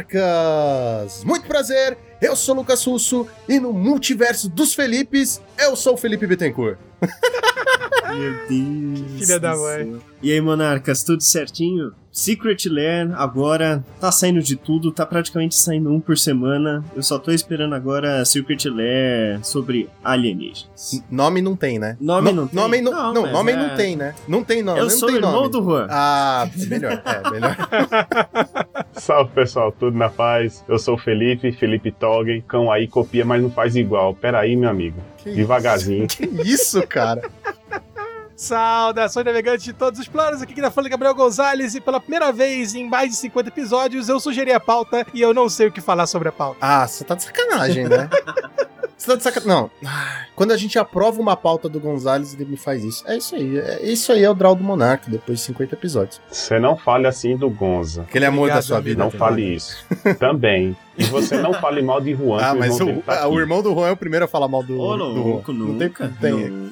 monarcas! Muito prazer, eu sou Lucas Russo e no multiverso dos Felipes, eu sou o Felipe Bittencourt. Meu Deus. Filha da céu. mãe. E aí, monarcas, tudo certinho? Secret Lair agora tá saindo de tudo, tá praticamente saindo um por semana. Eu só tô esperando agora Secret Lair sobre alienígenas. N- Nome não tem, né? Nome No- não tem? Nome não, Não, não, nome é- não tem, né? Não tem nome. Eu não sou tem irmão nome. do Juan. Ah, melhor, é, melhor. Salve pessoal, tudo na paz? Eu sou o Felipe, Felipe Toggen. Cão aí copia, mas não faz igual. Pera aí, meu amigo. Que Devagarzinho. Que isso, cara? Saudações navegantes de todos os planos, aqui na Folha Gabriel Gonzalez e pela primeira vez em mais de 50 episódios eu sugeri a pauta e eu não sei o que falar sobre a pauta. Ah, você tá de sacanagem, né? Você tá de sacanagem. Não. Quando a gente aprova uma pauta do Gonzalez, ele me faz isso. É isso aí. É, isso aí é o draw do Monarca, depois de 50 episódios. Você não fale assim do Gonza. Aquele amor Obrigado, da sua vida. Não também. fale isso. Também. E você não fale mal de Juan. Ah, que o mas irmão o, tá ah, o irmão do Juan é o primeiro a falar mal do, Ô, do louco, Juan. Não tem, não tem. não.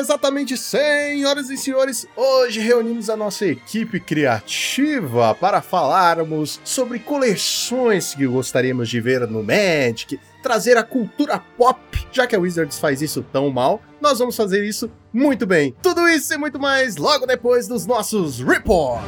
Exatamente, senhoras e senhores, hoje reunimos a nossa equipe criativa para falarmos sobre coleções que gostaríamos de ver no Magic, trazer a cultura pop, já que a Wizards faz isso tão mal, nós vamos fazer isso muito bem. Tudo isso e muito mais logo depois dos nossos reports.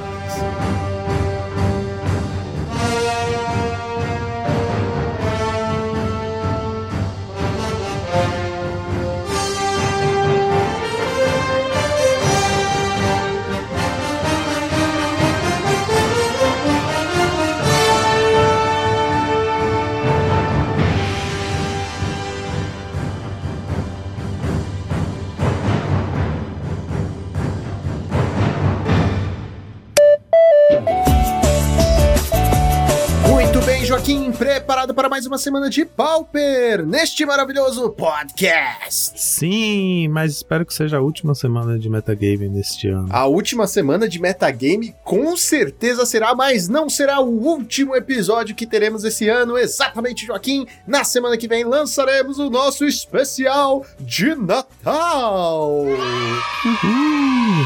Joaquim, preparado para mais uma semana de Pauper neste maravilhoso podcast. Sim, mas espero que seja a última semana de metagame neste ano. A última semana de metagame com certeza será, mas não será o último episódio que teremos esse ano. Exatamente, Joaquim. Na semana que vem lançaremos o nosso especial de Natal. Uhul!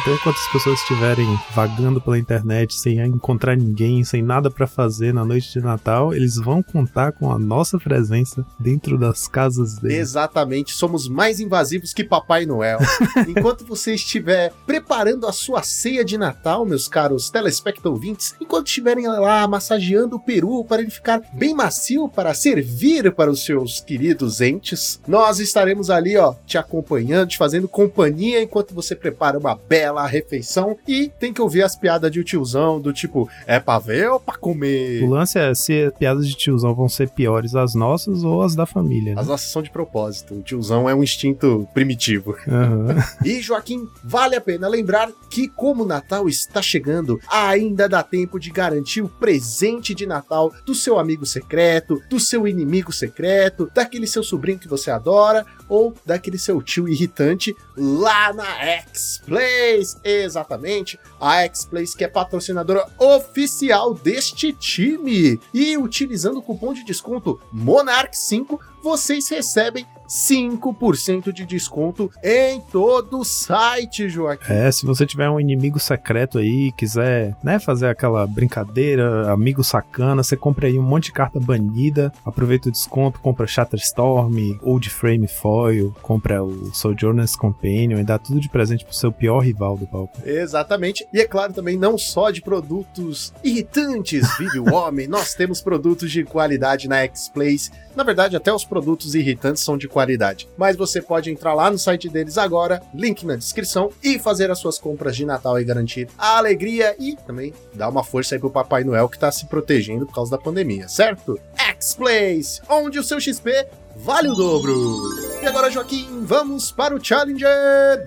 Então, enquanto as pessoas estiverem vagando pela internet sem encontrar ninguém, sem nada pra fazer na noite de Natal, eles vão contar com a nossa presença dentro das casas deles. Exatamente, somos mais invasivos que Papai Noel. enquanto você estiver preparando a sua ceia de Natal, meus caros telespecta ouvintes, enquanto estiverem lá massageando o peru para ele ficar bem macio para servir para os seus queridos entes, nós estaremos ali, ó, te acompanhando, te fazendo companhia enquanto você prepara uma bela refeição e tem que ouvir as piadas de tiozão do tipo, é pra ver ou pra comer? O lance é se piadas de tiozão vão ser piores as nossas ou as da família. Né? As nossas são de propósito. O tiozão é um instinto primitivo. Aham. E Joaquim, vale a pena lembrar que, como o Natal está chegando, ainda dá tempo de garantir o presente de Natal do seu amigo secreto, do seu inimigo secreto, daquele seu sobrinho que você adora ou daquele seu tio irritante lá na X-Place. Exatamente, a X-Place que é patrocinadora oficial deste time. E utilizando o cupom de desconto MONARCH5, vocês recebem 5% de desconto em todo o site, Joaquim. É, se você tiver um inimigo secreto aí, quiser, né, fazer aquela brincadeira, amigo sacana, você compra aí um monte de carta banida, aproveita o desconto, compra Shatterstorm, Old Frame Foil, compra o Sojourner's Companion e dá tudo de presente pro seu pior rival do palco. Exatamente. E é claro também, não só de produtos irritantes, vive o homem, nós temos produtos de qualidade na X-Place. Na verdade, até os produtos irritantes são de qualidade. Mas você pode entrar lá no site deles agora, link na descrição, e fazer as suas compras de Natal e garantir a alegria e também dar uma força aí pro Papai Noel que tá se protegendo por causa da pandemia, certo? X-Place, onde o seu XP vale o dobro. E agora, Joaquim, vamos para o Challenger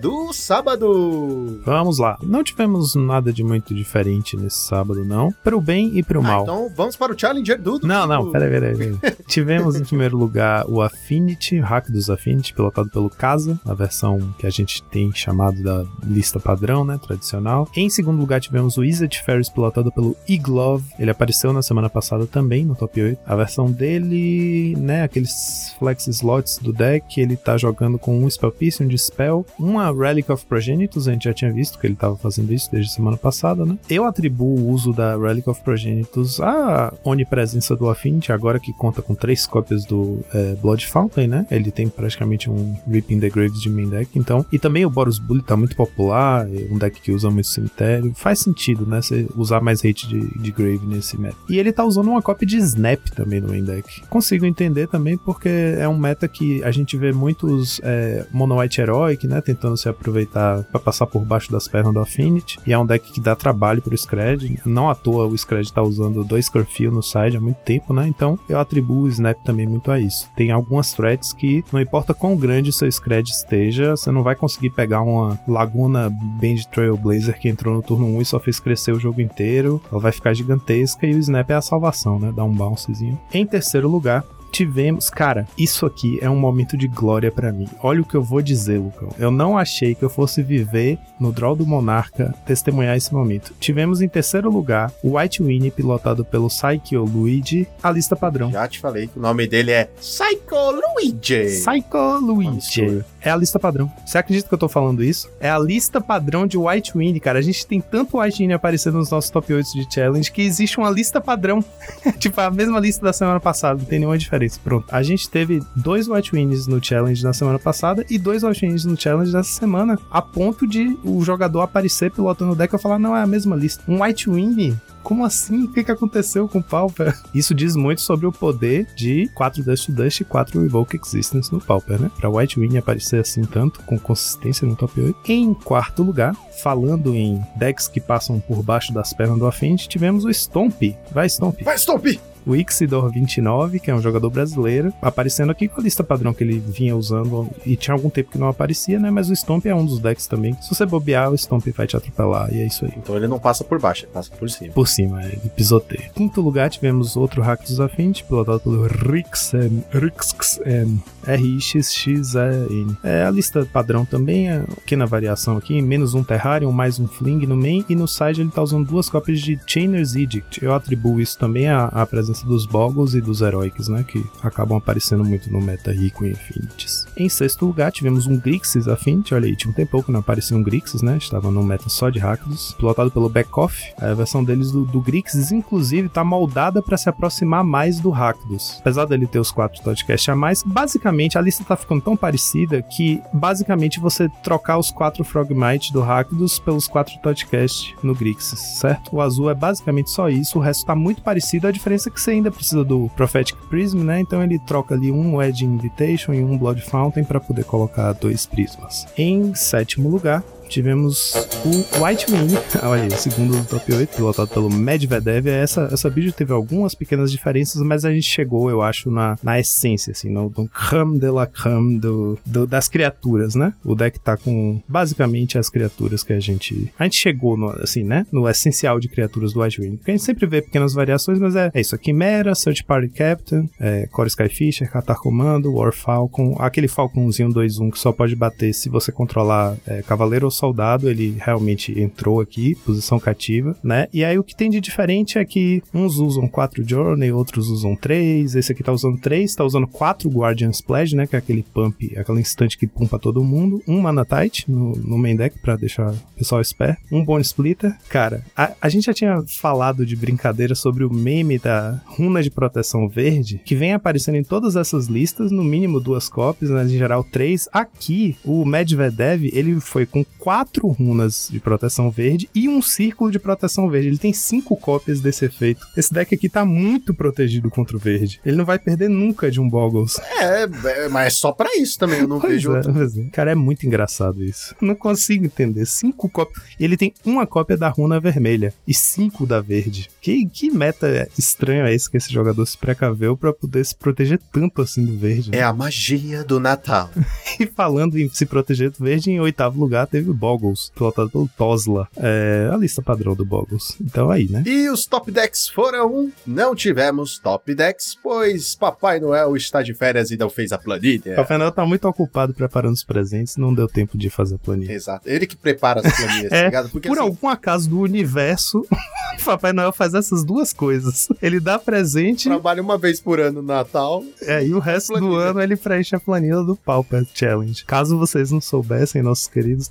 do sábado. Vamos lá. Não tivemos nada de muito diferente nesse sábado, não. Pro bem e pro Ah, mal. então vamos para o Challenger do. do- Não, não, peraí, peraí, peraí. Tivemos em primeiro lugar o Affinity, o hack dos Affinity, pilotado pelo Casa, a versão que a gente tem chamado da lista padrão, né, tradicional. Em segundo lugar tivemos o Izzet Ferris, pilotado pelo Iglove. Ele apareceu na semana passada também no top 8. A versão dele, né, aqueles flex slots do deck, ele tá jogando com um Spell Piece, um Dispel, uma Relic of Progenitus, a gente já tinha visto que ele tava fazendo isso desde semana passada, né? Eu atribuo o uso da Relic of Progenitus à onipresença do Affinity, agora que conta com três cópias do é, Blood Fountain, né? Ele tem praticamente um Ripping the Graves de main deck, então. E também o Boros Bully tá muito popular, é um deck que usa muito cemitério. Faz sentido, né? Você usar mais hate de, de Grave nesse meta. E ele tá usando uma cópia de Snap também no main deck. Consigo entender também porque é um meta que a gente vê muitos é, Mono White Heroic, né? Tentando se aproveitar para passar por baixo das pernas do Affinity. E é um deck que dá trabalho pro Scred. Não à toa o Scred tá usando dois Curfew no side há muito tempo, né? Então eu atribuo o Snap também muito a isso. Tem algumas threats que, não importa quão grande seu Scred esteja, você não vai conseguir pegar uma Laguna Band Trailblazer que entrou no turno 1 e só fez crescer o jogo inteiro. Ela vai ficar gigantesca e o Snap é a salvação, né? Dá um bouncezinho. Em terceiro lugar, tivemos, cara, isso aqui é um momento de glória para mim. Olha o que eu vou dizer, Lucão. Eu não achei que eu fosse viver no draw do Monarca testemunhar esse momento. Tivemos em terceiro lugar o White Winnie pilotado pelo Psycho Luigi, a lista padrão. Já te falei que o nome dele é Psycho Luigi. Psycho Luigi. É a lista padrão. Você acredita que eu tô falando isso? É a lista padrão de White Winnie, cara. A gente tem tanto White Winnie aparecendo nos nossos top 8 de challenge que existe uma lista padrão. tipo, a mesma lista da semana passada, não tem nenhuma diferença. Pronto. A gente teve dois White Wings no challenge na semana passada e dois White Wings no challenge dessa semana, a ponto de o jogador aparecer pilotando o deck e falar: não, é a mesma lista. Um White Wing como assim? O que, que aconteceu com o Pauper? Isso diz muito sobre o poder de 4 Dust to Dust e 4 Evoke Existence no Pauper, né? Pra White Wing aparecer assim tanto, com consistência no top 8. Em quarto lugar, falando em decks que passam por baixo das pernas do Affinity, tivemos o Stomp. Vai, Stomp! Vai, Stomp! O Ixidor29, que é um jogador brasileiro, aparecendo aqui com a lista padrão que ele vinha usando e tinha algum tempo que não aparecia, né? Mas o Stomp é um dos decks também. Se você bobear, o Stomp vai te atropelar e é isso aí. Então ele não passa por baixo, ele passa por cima. Por cima, é, ele pisoteia. Quinto lugar, tivemos outro hack dos Affinity, pilotado pelo Rixen, Rixen, RIXXN. É a lista padrão também, é pequena variação aqui, menos um Terrarium, mais um Fling no main, e no side ele tá usando duas cópias de Chainer's Edict. Eu atribuo isso também à, à presença dos Boggles e dos Heroics, né, que acabam aparecendo muito no meta rico em Affinities. Em sexto lugar, tivemos um Grixis Affinity, olha aí, tinha um tempo que não aparecia um Grixis, né, estava no meta só de Rakdos, pilotado pelo Backoff. A versão deles do, do Grixis, inclusive, tá moldada para se aproximar mais do Rakdos. Apesar dele ter os quatro podcasts a mais, basicamente a lista tá ficando tão parecida que, basicamente, você trocar os quatro Frogmite do Rakdos pelos quatro podcasts no Grixis, certo? O azul é basicamente só isso, o resto tá muito parecido, a diferença é que você ainda precisa do Prophetic Prism, né? Então ele troca ali um Wedge Invitation e um Blood Fountain para poder colocar dois prismas. Em sétimo lugar, tivemos o White Wing, olha aí, o segundo do top 8, pilotado pelo Medvedev. Essa, essa build teve algumas pequenas diferenças, mas a gente chegou, eu acho, na, na essência, assim, no, no creme de la creme do, do, das criaturas, né? O deck tá com basicamente as criaturas que a gente. A gente chegou, no, assim, né? No essencial de criaturas do White Wing. Porque a gente sempre vê pequenas variações, mas é, é isso: Quimera, Search Party Captain, é, Core Skyfisher, Qatar Comando, War Falcon, aquele Falconzinho 2-1 que só pode bater se você controlar é, Cavaleiro ou soldado, ele realmente entrou aqui, posição cativa, né? E aí o que tem de diferente é que uns usam 4 Journey, outros usam 3, esse aqui tá usando 3, tá usando 4 Guardian Splash, né? Que é aquele pump, aquele instante que pumpa todo mundo, um Mana Tight no, no main deck pra deixar o pessoal esperto, um Bone Splitter. Cara, a, a gente já tinha falado de brincadeira sobre o meme da runa de proteção verde, que vem aparecendo em todas essas listas, no mínimo duas cópias, né? Em geral três. Aqui, o Medvedev, ele foi com quatro runas de proteção verde e um círculo de proteção verde. Ele tem cinco cópias desse efeito. Esse deck aqui tá muito protegido contra o verde. Ele não vai perder nunca de um Boggles. É, é mas é só pra isso também, eu não Pois vejo é, outro. é. Cara, é muito engraçado isso. Não consigo entender. Cinco cópias. Ele tem uma cópia da runa vermelha e cinco da verde. Que, que meta estranho é esse que esse jogador se precaveu pra poder se proteger tanto assim do verde? né? É a magia do Natal. E falando em se proteger do verde, em oitavo lugar teve o Boggles, pilotado pelo Tosla. É a lista padrão do Boggles. Então aí, né? E os top decks foram. Não tivemos top decks, pois Papai Noel está de férias e não fez a planilha. Papai Noel tá muito ocupado preparando os presentes, não deu tempo de fazer a planilha. Exato. Ele que prepara as planilhas, tá É, ligado? Porque Por assim, algum acaso do universo, Papai Noel faz essas duas coisas. Ele dá presente trabalha uma vez por ano no Natal. é, e o resto do ano ele preenche a planilha do Pauper Challenge. Caso vocês não soubessem, nossos queridos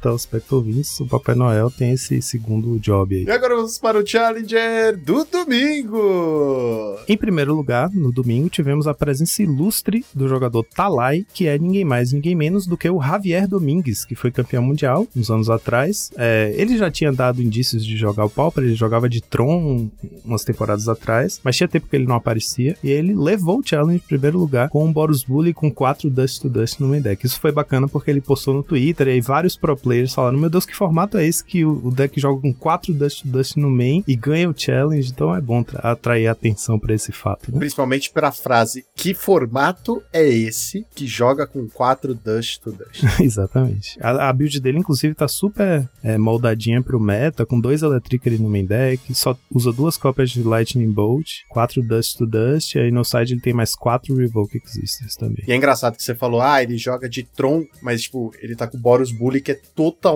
o Papai Noel tem esse segundo job aí. E agora vamos para o Challenger do domingo. Em primeiro lugar, no domingo, tivemos a presença ilustre do jogador Talai, que é ninguém mais, ninguém menos do que o Javier Domingues, que foi campeão mundial uns anos atrás. É, ele já tinha dado indícios de jogar o Pauper, ele jogava de Tron umas temporadas atrás, mas tinha tempo que ele não aparecia, e ele levou o challenge em primeiro lugar com um Boros Bully com 4 Dust to Dust no main deck. Isso foi bacana porque ele postou no Twitter e aí vários pro players falaram: Meu Deus, que formato é esse que o, deck joga com 4 Dust to Dust no main e ganha o challenge? Então é bom tra- atrair atenção pra esse fato, né? Principalmente para a frase: Que formato é esse que joga com 4 Dust to Dust? Exatamente. A, a build dele, inclusive, tá super é, moldadinha pro meta, com dois Electric ali no main deck, só usa duas cópias de Lightning Bolt, quatro Dust to Dust, e aí no side ele tem mais quatro Revoke Existence também. E é engraçado que você falou, ah, ele joga de Tron, mas, tipo, ele tá com o Boros Bully, que é totalmente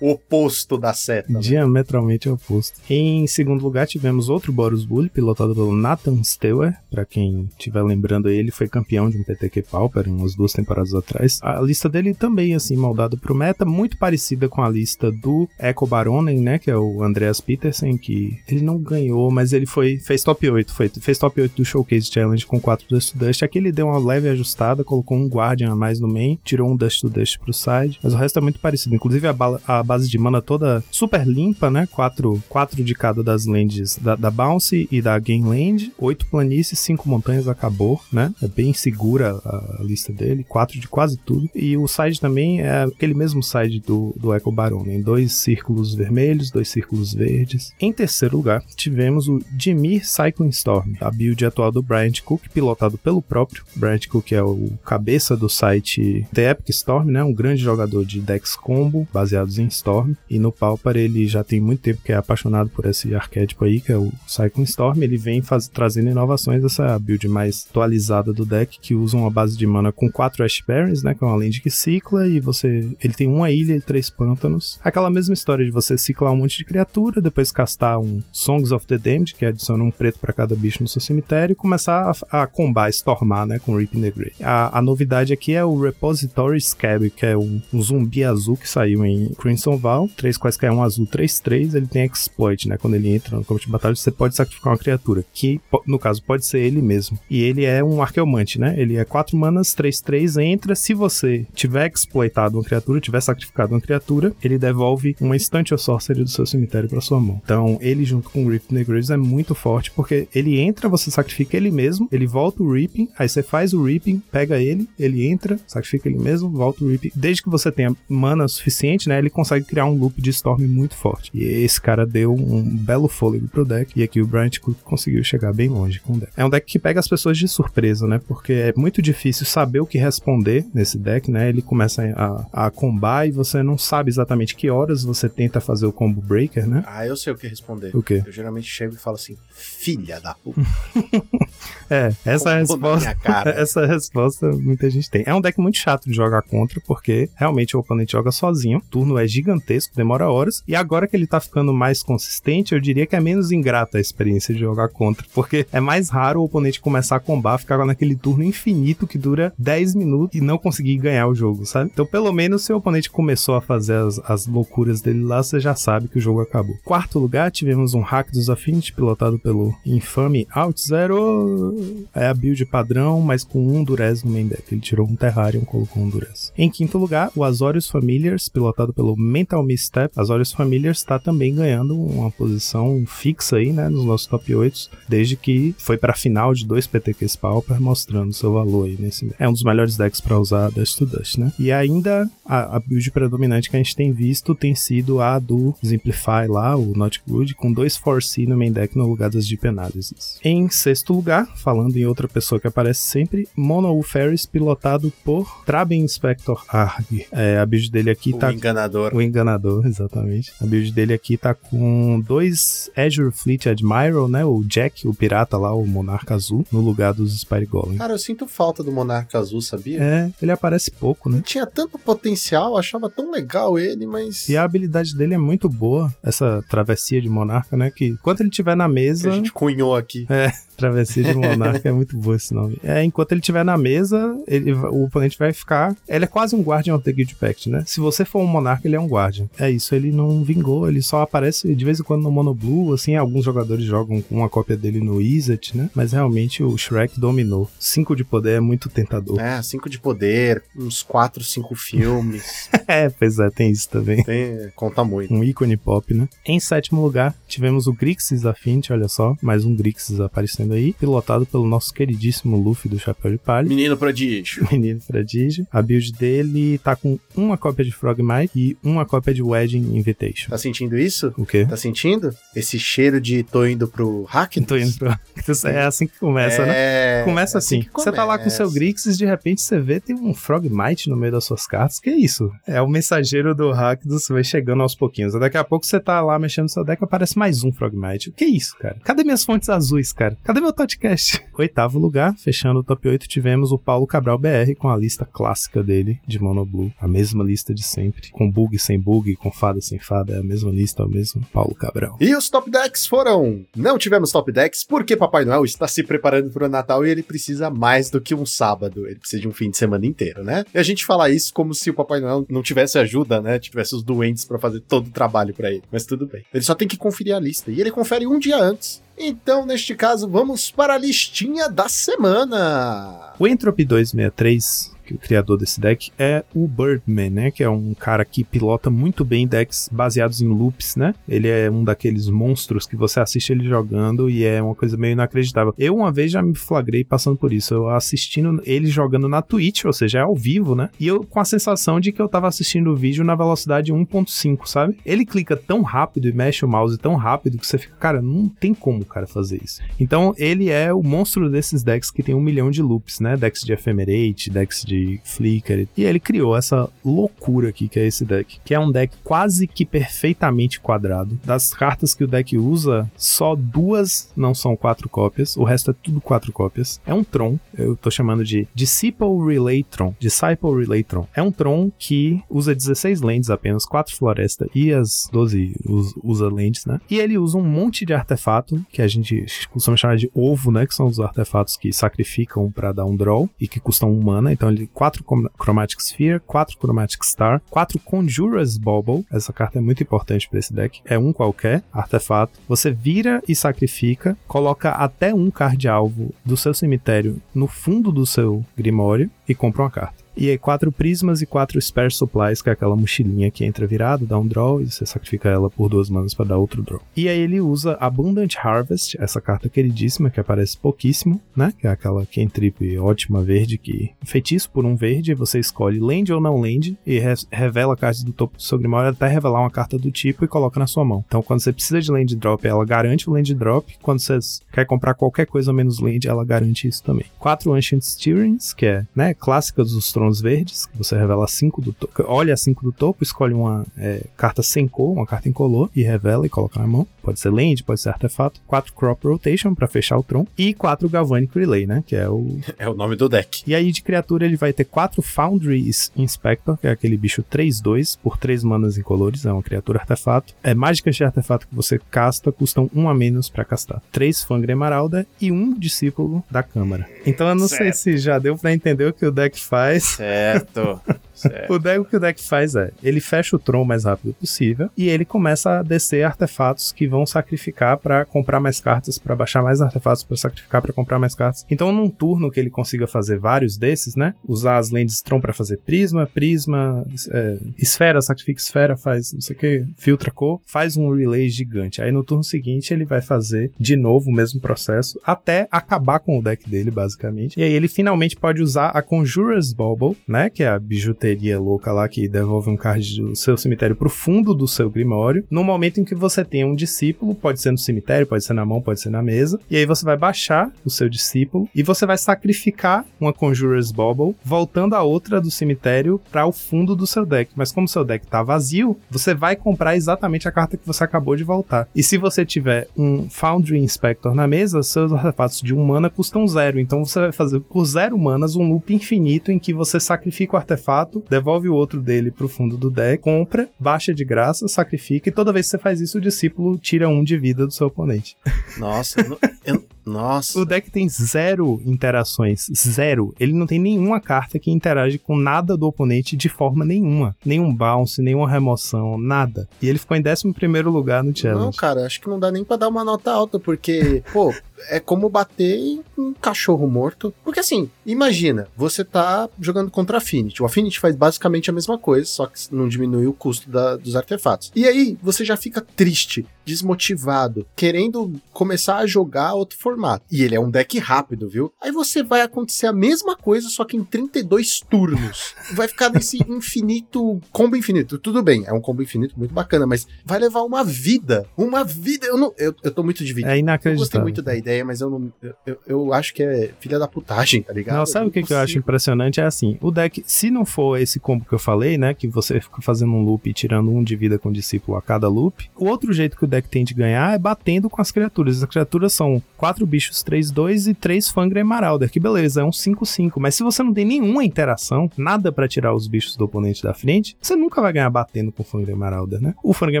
o oposto da seta. né? Diametralmente oposto. Em segundo lugar, tivemos outro Boros Bully, pilotado pelo Nathan Stewer. Pra quem estiver lembrando ele foi campeão de um PTQ Pauper umas duas temporadas atrás. A lista dele também, assim, moldada pro meta, muito parecida com a lista do Echo Baronen, né? Que é o Andreas Petersen, que ele não ganhou, mas ele foi fez top 8. Foi, fez top 8 do Showcase Challenge com 4 Dust to Dust. Aqui ele deu uma leve ajustada, colocou um Guardian a mais no main, tirou um Dust to Dust pro side, mas o resto é muito parecido. Inclusive a, bala- a base de mana toda super limpa, né? 4 quatro de cada das lands da, da Bounce e da Game Land, 8 planícies, 5 montanhas, acabou, né? É bem segura a, a lista dele, 4 de quase tudo. E o side também é aquele mesmo side do, do Echo Baron, em dois círculos vermelhos, dois círculos verdes. Em terceiro lugar, tivemos o Dimir Cycling Storm, a build atual do Bryant Cook, pilotado pelo próprio Bryant Cook, é o cabeça do site The Epic Storm, né? Um grande jogador de decks combo baseados em Storm. E no Pauper ele já tem muito tempo que é apaixonado por esse arquétipo aí, que é o Cycling Storm. Ele vem faz- trazendo inovações, essa build mais atualizada do deck, que usa uma base de mana com 4 Ash Barrens, né? Que é uma land que cicla e você. Ele tem uma ilha e três pântanos. Aquela mesma história de você ciclar um monte de criatura, depois castar um Songs of the Damned, que adiciona um preto para cada bicho no seu cemitério, e começar a, a combar, stormar, né? Com Reaping the Grey. A, a novidade aqui é o Repository Scab, que é um, um zumbi azul que saiu em Crimson Val. Três quaisquer um azul 3-3. Ele tem exploit, né? Quando ele entra no campo de batalha, você pode sacrificar uma criatura. Que, no caso, pode ser ele mesmo. E ele é um arqueomante, né? Ele é 4 manas, 3-3, entra. Se você tiver exploitado uma criatura, tiver sacrificado uma criatura, ele devolve uma instant ou sorcery do seu cemitério para sua mão. Então, ele junto com o Rift Graves é muito forte, porque ele entra, você sacrifica ele mesmo, ele volta o Reaping, aí você faz o Reaping, pega ele, ele entra, sacrifica ele mesmo, volta o Reaping. Desde que você tenha mana suficiente, né, ele consegue criar um loop de Storm muito forte. E esse cara deu um belo fôlego pro deck, e aqui o Bryant Cook conseguiu chegar bem longe com o deck. É um deck que pega as pessoas de surpresa, né, porque é muito difícil saber o que responder nesse deck, né, ele começa a, a combar e você não sabe exatamente que horas você tenta fazer o combo breaker, né. Ah, eu sei o que responder. O quê? Eu geralmente chego e falo assim, filha da puta. É, essa é resposta. minha cara. Essa resposta muita gente tem. É um deck muito chato de jogar contra, porque realmente o oponente joga sozinho. O turno é gigantesco, demora horas. E agora que ele tá ficando mais consistente, eu diria que é menos ingrata a experiência de jogar contra. Porque é mais raro o oponente começar a combar, ficar naquele turno infinito que dura 10 minutos e não conseguir ganhar o jogo, sabe? Então, pelo menos, se o oponente começou a fazer as, as loucuras dele lá, você já sabe que o jogo acabou. Quarto lugar, tivemos um hack dos Affinity, pilotado pelo infame Out Zero. É a build padrão, mas com um Durez no main deck. Ele tirou um Terrarium, colocou um Durez. Em quinto lugar, o Azorius Familiars, pilotado pelo Mental Misstep. Azorius Familiars está também ganhando uma posição fixa aí, né, nos nossos top 8, desde que foi para a final de dois PTQs Pauper, mostrando seu valor aí nesse É um dos melhores decks para usar Dust Dust, né? E ainda a, a build predominante que a gente tem visto tem sido a do Simplify lá, o Not Good, com dois Force no main deck no lugar das Deep Analysis. Em sexto lugar, falando em outra pessoa que aparece sempre, Mono Ferris, pilotado por Traben Inspector Arg. É, a build dele aqui aqui o tá enganador. o enganador, exatamente. A build dele aqui tá com dois Azure Fleet Admiral, né? O Jack, o pirata lá, o Monarca Azul, no lugar dos Spire Golem. Cara, eu sinto falta do Monarca Azul, sabia? É, ele aparece pouco, né? Ele tinha tanto potencial, achava tão legal ele, mas. E a habilidade dele é muito boa, essa travessia de monarca, né? Que enquanto ele estiver na que mesa. a gente cunhou aqui. Travessia de monarca é muito boa esse nome. É, enquanto ele estiver na mesa, ele, o oponente vai ficar. Ele é quase um Guardian of the Guild Pact, né? Se você for um monarca, ele é um Guardian. É isso, ele não vingou, ele só aparece de vez em quando no Mono Blue, assim, alguns jogadores jogam com uma cópia dele no Izzet, né? Mas realmente o Shrek dominou. 5 de poder é muito tentador. É, cinco de poder, uns quatro, cinco filmes. É, pois é, tem isso também. Tem, conta muito. um ícone pop, né? Em sétimo lugar, tivemos o Grixis Affinity, olha só, mais um Grixis aparecendo aí, pilotado pelo nosso queridíssimo Luffy do Chapéu de Palha. Menino prodígio. Menino prodígio. A build dele tá com uma cópia de Frogmite e uma cópia de Wedding Invitation. Tá sentindo isso? O quê? Tá sentindo? Esse cheiro de tô indo pro hack? Tô indo pra... É assim que começa, né? é... Começa é assim. que Você tá lá com seu. Grixis, de repente você vê tem um Frogmite no meio das suas cartas. Que isso? É o mensageiro do hack você vai chegando aos pouquinhos. Daqui a pouco você tá lá mexendo no seu deck aparece mais um Frogmite. Que é isso, cara? Cadê minhas fontes azuis, cara? Cadê meu podcast? Oitavo lugar, fechando o top 8, tivemos o Paulo Cabral BR com a lista clássica dele de Mono Blue. A mesma lista de sempre. Com bug sem bug, com fada sem fada. É a mesma lista, é o mesmo Paulo Cabral. E os top decks foram. Não tivemos top decks porque Papai Noel está se preparando para o Natal e ele precisa mais do que um sábado. Ele precisa de um fim de semana inteiro, né? E a gente fala isso como se o Papai Noel não tivesse ajuda, né? Tivesse os doentes para fazer todo o trabalho para ele. Mas tudo bem. Ele só tem que conferir a lista. E ele confere um dia antes. Então, neste caso, vamos para a listinha da semana. O Entropy 263, o criador desse deck, é o Birdman, né? Que é um cara que pilota muito bem decks baseados em loops, né? Ele é um daqueles monstros que você assiste ele jogando e é uma coisa meio inacreditável. Eu uma vez já me flagrei passando por isso, eu assistindo ele jogando na Twitch, ou seja, é ao vivo, né? E eu com a sensação de que eu tava assistindo o vídeo na velocidade 1.5, sabe? Ele clica tão rápido e mexe o mouse tão rápido que você fica, cara, não tem como o cara fazer isso. Então ele é o monstro desses decks que tem um milhão de loops, né? Decks de Ephemerate, decks de Flicker. E ele criou essa loucura aqui que é esse deck, que é um deck quase que perfeitamente quadrado. Das cartas que o deck usa, só duas não são quatro cópias, o resto é tudo quatro cópias. É um Tron, eu tô chamando de Disciple Relay Tron. Disciple Relay Tron. É um Tron que usa 16 lands apenas, 4 floresta e as 12 us- usa lands, né? E ele usa um monte de artefato, que a gente costuma chamar de ovo, né? Que são os artefatos que sacrificam pra dar um draw e que custam um mana. Então ele 4 Chromatic Sphere, 4 Chromatic Star, 4 Conjurer's Bauble. Essa carta é muito importante pra esse deck. É um qualquer artefato. Você vira e sacrifica, coloca até um card alvo do seu cemitério no fundo do seu Grimório e compra uma carta. E aí, quatro prismas e quatro spare supplies, que é aquela mochilinha que entra virada, dá um draw, e você sacrifica ela por duas manas para dar outro draw. E aí ele usa Abundant Harvest, essa carta queridíssima, que aparece pouquíssimo, né? Que é aquela cantrip ótima verde, que feitiço por um verde, você escolhe land ou não land, e re revela a carta do topo do seu Grimório até revelar uma carta do tipo e coloca na sua mão. Então, quando você precisa de land drop, ela garante o land drop. Quando você quer comprar qualquer coisa menos land, ela garante isso também. Quatro Ancient Steerings, que é, né, clássica dos Trons Verdes, que você revela cinco do topo, olha a 5 do topo, escolhe uma é, carta sem cor, uma carta incolor, e revela e coloca na mão. Pode ser land, pode ser artefato. Quatro Crop Rotation para fechar o Tron. E quatro Galvanic Relay, né, que é o É o nome do deck. e aí de criatura ele vai ter 4 Foundry Inspector, que é aquele bicho 3-2 por 3 manas incolores, é uma criatura artefato. É mágicas de artefato que você casta custam 1 a menos pra castar. 3 Fangre Emeralda e um discípulo da Câmara. Então eu não sei Certo. se já deu pra entender o que o deck faz. Certo. Certo. O deck, o que o deck faz é, ele fecha o Tron o mais rápido possível e ele começa a descer artefatos que vão sacrificar pra comprar mais cartas, pra baixar mais artefatos pra sacrificar pra comprar mais cartas. Então, num turno que ele consiga fazer vários desses, né? Usar as lands Tron pra fazer prisma, prisma, é, esfera, sacrifica esfera, faz não sei o que, filtra cor, faz um relay gigante. Aí no turno seguinte ele vai fazer de novo o mesmo processo até acabar com o deck dele, basicamente. E aí ele finalmente pode usar a Conjurer's Bauble, né? Que é a bijuteria loteria louca lá que devolve um card do seu cemitério pro fundo do seu grimório, no momento em que você tem um discípulo, pode ser no cemitério, pode ser na mão, pode ser na mesa, e aí você vai baixar o seu discípulo e você vai sacrificar uma Conjurer's Bauble, voltando a outra do cemitério para o fundo do seu deck. Mas como seu deck tá vazio, você vai comprar exatamente a carta que você acabou de voltar. E se você tiver um Foundry Inspector na mesa, seus artefatos de um mana custam zero. Então você vai fazer por zero manas um loop infinito em que você sacrifica o artefato, devolve o outro dele pro fundo do deck, compra, baixa de graça, sacrifica, e toda vez que você faz isso, o discípulo tira um de vida do seu oponente. Nossa, eu, eu, nossa. O deck tem zero interações. Zero. Ele não tem nenhuma carta que interage com nada do oponente de forma nenhuma. Nenhum bounce, nenhuma remoção, nada. E ele ficou em 11 lugar no challenge. Não, cara, acho que não dá nem pra dar uma nota alta, porque, pô, é como bater em um cachorro morto. Porque assim, imagina, você tá jogando contra Affinity. O Affinity faz basicamente a mesma coisa, só que não diminui o custo da, dos artefatos. E aí, você já fica triste, desmotivado, querendo começar a jogar outro formato. E ele é um deck rápido, viu? Aí você vai acontecer a mesma coisa, só que em 32 turnos. Vai ficar nesse infinito combo infinito. Tudo bem, é um combo infinito muito bacana, mas vai levar uma vida. Uma vida. Eu, não, eu, eu tô muito dividido. É Eu inacreditável. gostei muito da ideia, mas eu não. Eu, eu, eu acho que é filha da putagem, tá ligado? Não, sabe o que, que eu acho impressionante? É assim, o deck, se não for esse combo que eu falei, né, que você fica fazendo um loop e tirando um de vida com o discípulo a cada loop, o outro jeito que o deck tem de ganhar é batendo com as criaturas. As criaturas são quatro bichos 3-2 e três Fangra e Marauder, que beleza, é um 5-5, mas se você não tem nenhuma interação, nada pra tirar os bichos do oponente da frente, você nunca vai ganhar batendo com o Fangra e Marauder, né? O Fangra e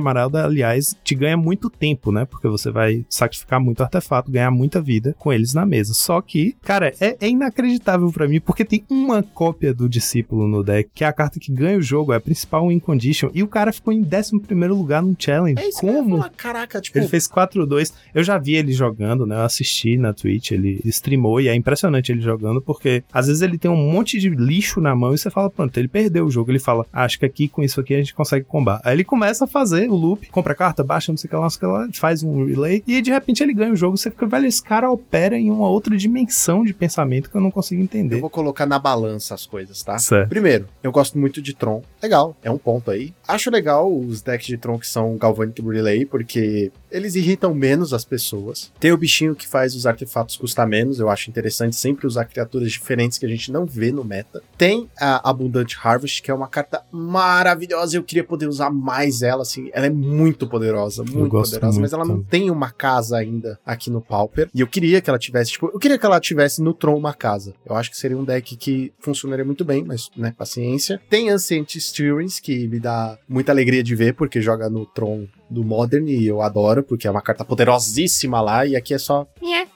Marauder, aliás, te ganha muito tempo, né, porque você vai sacrificar muito artefato, ganhar muita vida com eles na mesa. Só que, cara, é, é inacreditável pra mim, porque tem uma cópia do discípulo no deck, que é a carta que ganha o jogo, é a principal win condition, e o cara ficou em 11 lugar no challenge. É isso Como? falar, Caraca, tipo. Ele fez 4-2. Eu já vi ele jogando, né? Eu assisti na Twitch, ele streamou e é impressionante ele jogando, porque às vezes ele tem um monte de lixo na mão e você fala, pronto, ele perdeu o jogo. Ele fala, ah, acho que aqui com isso aqui a gente consegue combar. Aí ele começa a fazer o loop, compra a carta, baixa, não sei o que lá, não sei o que lá, faz um relay e de repente ele ganha o jogo. Você fica, velho, esse cara opera em uma outra dimensão de pensamento que eu não consigo Eu entender. vou colocar na balança as coisas, tá? Certo. Primeiro, eu gosto muito de Tron. Legal, é um ponto aí. Acho legal os decks de Tron que são Galvanic Relay, porque eles irritam menos as pessoas. Tem o bichinho que faz os artefatos custar menos, eu acho interessante sempre usar criaturas diferentes que a gente não vê no meta. Tem a Abundant Harvest, que é uma carta maravilhosa, eu queria poder usar mais ela, assim. Ela é muito poderosa, muito poderosa, mas muito ela não tem uma casa ainda aqui no Pauper. E eu queria que ela tivesse, tipo, eu queria que ela tivesse no Tron uma casa. Eu acho que seria um deck que funcionaria muito bem, mas, né, paciência. Tem Ancient Stirrings, que me dá muita alegria de ver, porque joga no Tron do Modern e eu adoro, porque é uma carta poderosíssima lá, e aqui é só.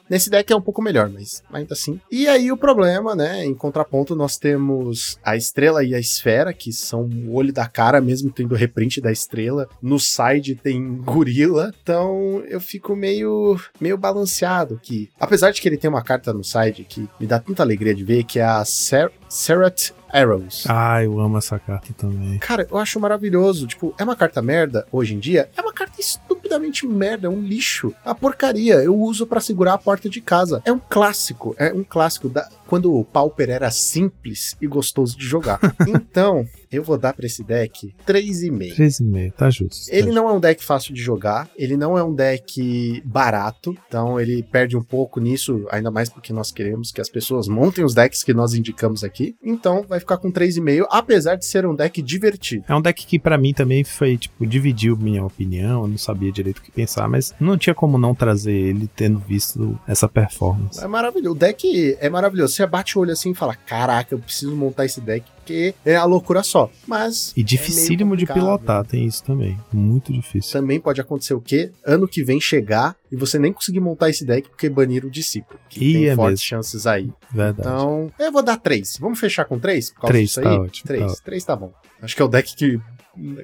Nesse deck é um pouco melhor, mas ainda assim. E aí o problema, né? Em contraponto, nós temos a estrela e a esfera, que são o olho da cara, mesmo tendo reprint da estrela. No side tem gorila. Então eu fico meio, meio balanceado aqui. Apesar de que ele tem uma carta no side que me dá tanta alegria de ver, que é a Ser Arrows. Ah, eu amo essa carta também. Cara, eu acho maravilhoso. Tipo, é uma carta merda hoje em dia? É uma carta estupidamente merda, é um lixo. A porcaria, eu uso pra segurar a porta de casa. É um clássico, é um clássico da quando o Pauper era simples e gostoso de jogar. então, eu vou dar pra esse deck 3,5. 3,5, tá justo. tá Ele não é um deck fácil de jogar, ele não é um deck barato, então ele perde um pouco nisso, ainda mais porque nós queremos que as pessoas montem os decks que nós indicamos aqui. Então vai ficar com 3,5, apesar de ser um deck divertido. É um deck que pra mim também foi, tipo, dividiu minha opinião, eu não sabia direito o que pensar, mas não tinha como não trazer ele tendo visto essa performance. É maravilhoso. O deck é maravilhoso. Você bate o olho assim e fala: Caraca, eu preciso montar esse deck porque é a loucura só. Mas. E dificílimo de complicado. né? pilotar, tem isso também. Muito difícil. Também pode acontecer o quê? Ano que vem chegar e você nem conseguir montar esse deck porque baniram o discípulo. Que Ih, tem é fortes mesmo. chances aí. Verdade. Então, eu vou dar 3. Vamos fechar com 3? Por causa Três, disso tá aí? ótimo, 3. tá. 3 tá bom. Acho que é o deck que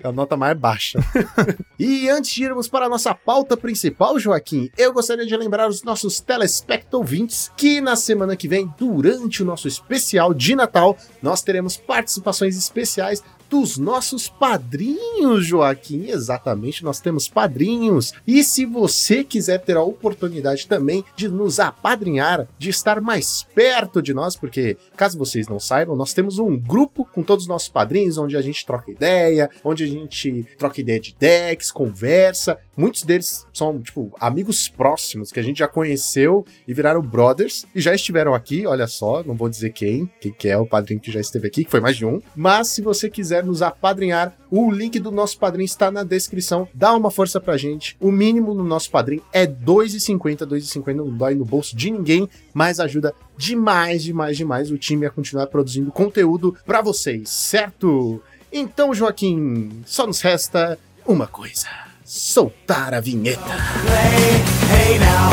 a nota mais baixa. e antes de irmos para a nossa pauta principal, Joaquim, eu gostaria de lembrar os nossos telespect ouvintes que na semana que vem, durante o nosso especial de Natal, nós teremos participações especiais dos nossos padrinhos, Joaquim. Exatamente, nós temos padrinhos. E se você quiser ter a oportunidade também de nos apadrinhar, de estar mais perto de nós, porque caso vocês não saibam, nós temos um grupo com todos os nossos padrinhos, onde a gente troca ideia, onde a gente troca ideia de decks, conversa. Muitos deles são, tipo, amigos próximos que a gente já conheceu e viraram brothers e já estiveram aqui, olha só, não vou dizer quem, que é o padrinho que já esteve aqui, que foi mais de um. Mas se você quiser nos apadrinhar, o link do nosso padrinho está na descrição. Dá uma força pra gente. O mínimo no nosso padrinho é R$ 2,50. R$ 2,50 não dói no bolso de ninguém, mas ajuda demais, demais, demais o time a continuar produzindo conteúdo para vocês, certo? Então, Joaquim, só nos resta uma coisa: soltar a vinheta. Hey now,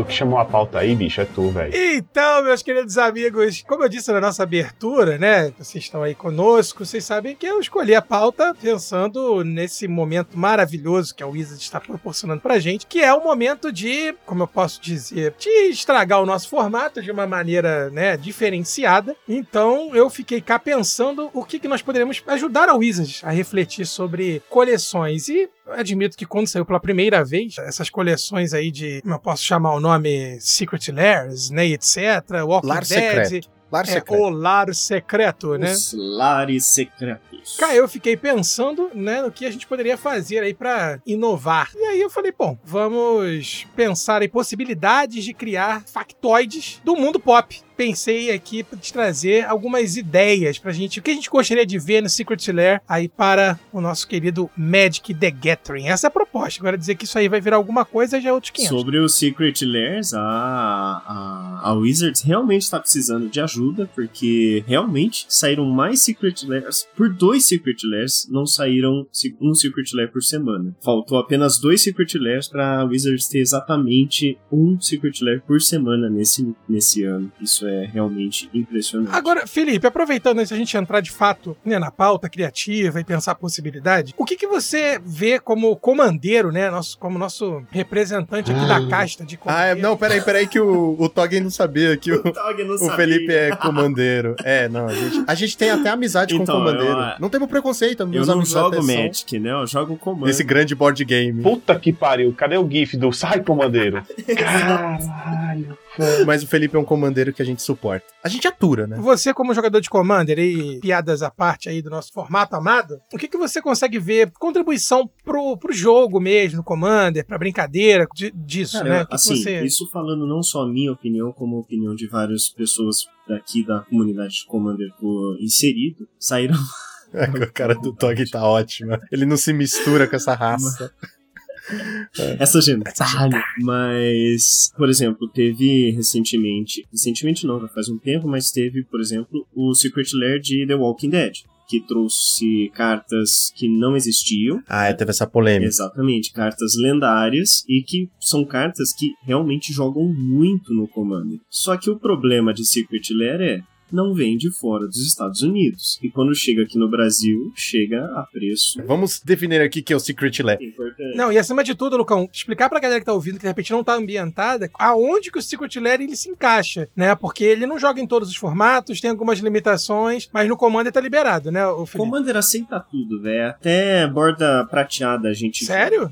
tu que chamou a pauta aí, bicho, é tu, velho. Então, meus queridos amigos, como eu disse na nossa abertura, né? Vocês estão aí conosco, vocês sabem que eu escolhi a pauta pensando nesse momento maravilhoso que a Wizard está proporcionando pra gente, que é o momento de, como eu posso dizer, de estragar o nosso formato de uma maneira, né, diferenciada. Então, eu fiquei cá pensando o que, que nós poderíamos ajudar a Wizard a refletir sobre coleções. E eu admito que quando saiu pela primeira vez, essas coleções aí de, como eu posso chamar o nome, Secret Lairs, né, etc., Walking Lar Dead, secreto. Lar é, secreto. o lar secreto, né? Os lares secretos. Cara, eu fiquei pensando, né, no que a gente poderia fazer aí pra inovar. E aí eu falei, bom, vamos pensar em possibilidades de criar factoides do mundo pop. Pensei aqui pra te trazer algumas ideias pra gente, o que a gente gostaria de ver no Secret Lair aí para o nosso querido Magic the Gathering. Essa é a proposta. Agora dizer que isso aí vai virar alguma coisa já é outros 500. Sobre os Secret Lairs, a, a, a Wizards realmente está precisando de ajuda, porque realmente saíram mais Secret Lairs. Por dois Secret Lairs, não saíram um Secret Lair por semana. Faltou apenas dois Secret Lairs para a Wizards ter exatamente um Secret Lair por semana nesse, nesse ano. Isso é realmente impressionante. Agora, Felipe, aproveitando de a gente entrar de fato né, na pauta criativa e pensar a possibilidade, o que, que você vê como comandeiro, né? Nosso, como nosso representante aqui da casta de Ah, é, comandeiro? não, peraí, peraí, que o, o Toggen não sabia que o, Tog não o sabia. Felipe é comandeiro. É, não, a gente, a gente tem até amizade com Então, o comandeiro. eu, Não temos preconceito, Eu meus não amigos jogo Magic, né? Eu jogo Commander. Nesse grande board game. Puta que pariu, cadê o GIF do Sai Comandeiro? Caralho. Mas o Felipe é um comandeiro que a gente suporta. A gente atura, né? Você, como jogador de Commander e piadas à parte aí do nosso formato amado, o que, que você consegue ver contribuição pro, pro jogo mesmo, no Commander, pra brincadeira de- disso, Cara, né? O que que assim, você... isso falando não só a minha opinião, como a opinião de várias pessoas daqui da comunidade de Commander que inserido, saíram A cara do Tog tá ótima. Ele não se mistura com essa raça. essa gentalha. Mas, por exemplo, teve recentemente, recentemente não, já faz um tempo, mas teve, por exemplo, o Secret Lair de The Walking Dead, que trouxe cartas que não existiam, Ah, é, teve essa polêmica. Exatamente, cartas lendárias e que são cartas que realmente jogam muito no Commander. Só que o problema de Secret Lair é não vem de fora dos Estados Unidos. E quando chega aqui no Brasil, chega a preço Vamos definir aqui que é o Secret Lair. importante. Não, e acima de tudo, Lucão, explicar pra galera que tá ouvindo, que de repente não tá ambientada, aonde que o Secret Lair ele se encaixa, né? Porque ele não joga em todos os formatos, tem algumas limitações, mas no Commander tá liberado, né, o? Commander aceita tudo, velho. Até borda prateada a gente Sério?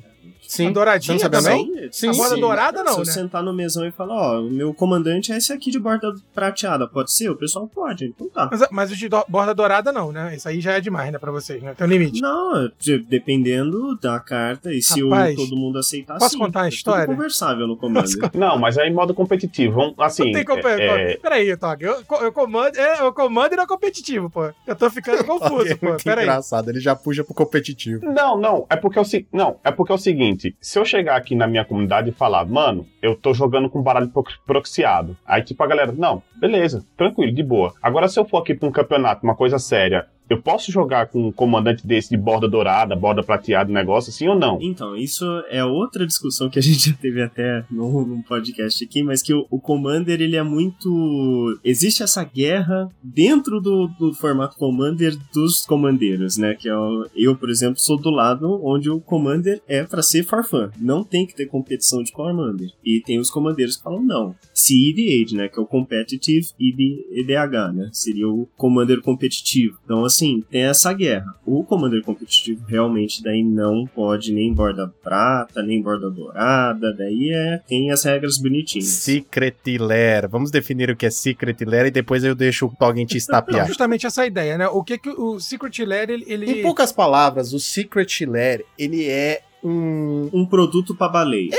A Sim. A douradinha Você não sabia, também? não? Sim. A borda Sim. dourada não, Se eu né? sentar no mesão e falar, ó, o meu comandante é esse aqui de borda prateada, pode ser? O pessoal pode, então tá. Mas, mas o de do- borda dourada não, né? Isso aí já é demais, né, pra vocês, né? Tem um limite. Não, de- dependendo da carta e se o- Rapaz, todo mundo aceitar, posso sim. contar uma É história? conversável no comando. Não, mas aí modo competitivo. Assim, não tem como. é- é- Peraí, Tog. Eu, eu comando. É, o comando não é competitivo, pô. Eu tô ficando confuso, É pô. Peraí. engraçado, ele já puxa pro competitivo. Não, não, é porque é o não, é porque é o seguinte, se eu chegar aqui na minha comunidade e falar, mano, eu tô jogando com baralho pro- proxiado. Aí tipo a galera, não, beleza, tranquilo, de boa. Agora se eu for aqui pra um campeonato, uma coisa séria, eu posso jogar com um comandante desse de borda dourada, borda prateada, negócio assim ou não? Então, isso é outra discussão que a gente já teve até no, num podcast aqui, mas que o, o Commander, ele é muito... Existe essa guerra dentro do, do formato Commander dos comandeiros, né? Que é eu, por exemplo, sou do lado onde o Commander é pra ser farfã. Não tem que ter competição de Commander. E tem os comandeiros que falam não. CEDH, né? Que é o Competitive ED EDH, né? Seria o Commander competitivo. Então, assim, tem essa guerra. O Commander competitivo realmente daí não pode nem borda prata, nem borda dourada, daí é tem as regras bonitinhas. Secret Lair. Vamos definir o que é Secret Lair e depois eu deixo o Toggen te Não, estapear. justamente essa ideia, né? O que que o Secret Lair, ele... Em poucas palavras, o Secret Lair, ele é um, Um produto para baleia.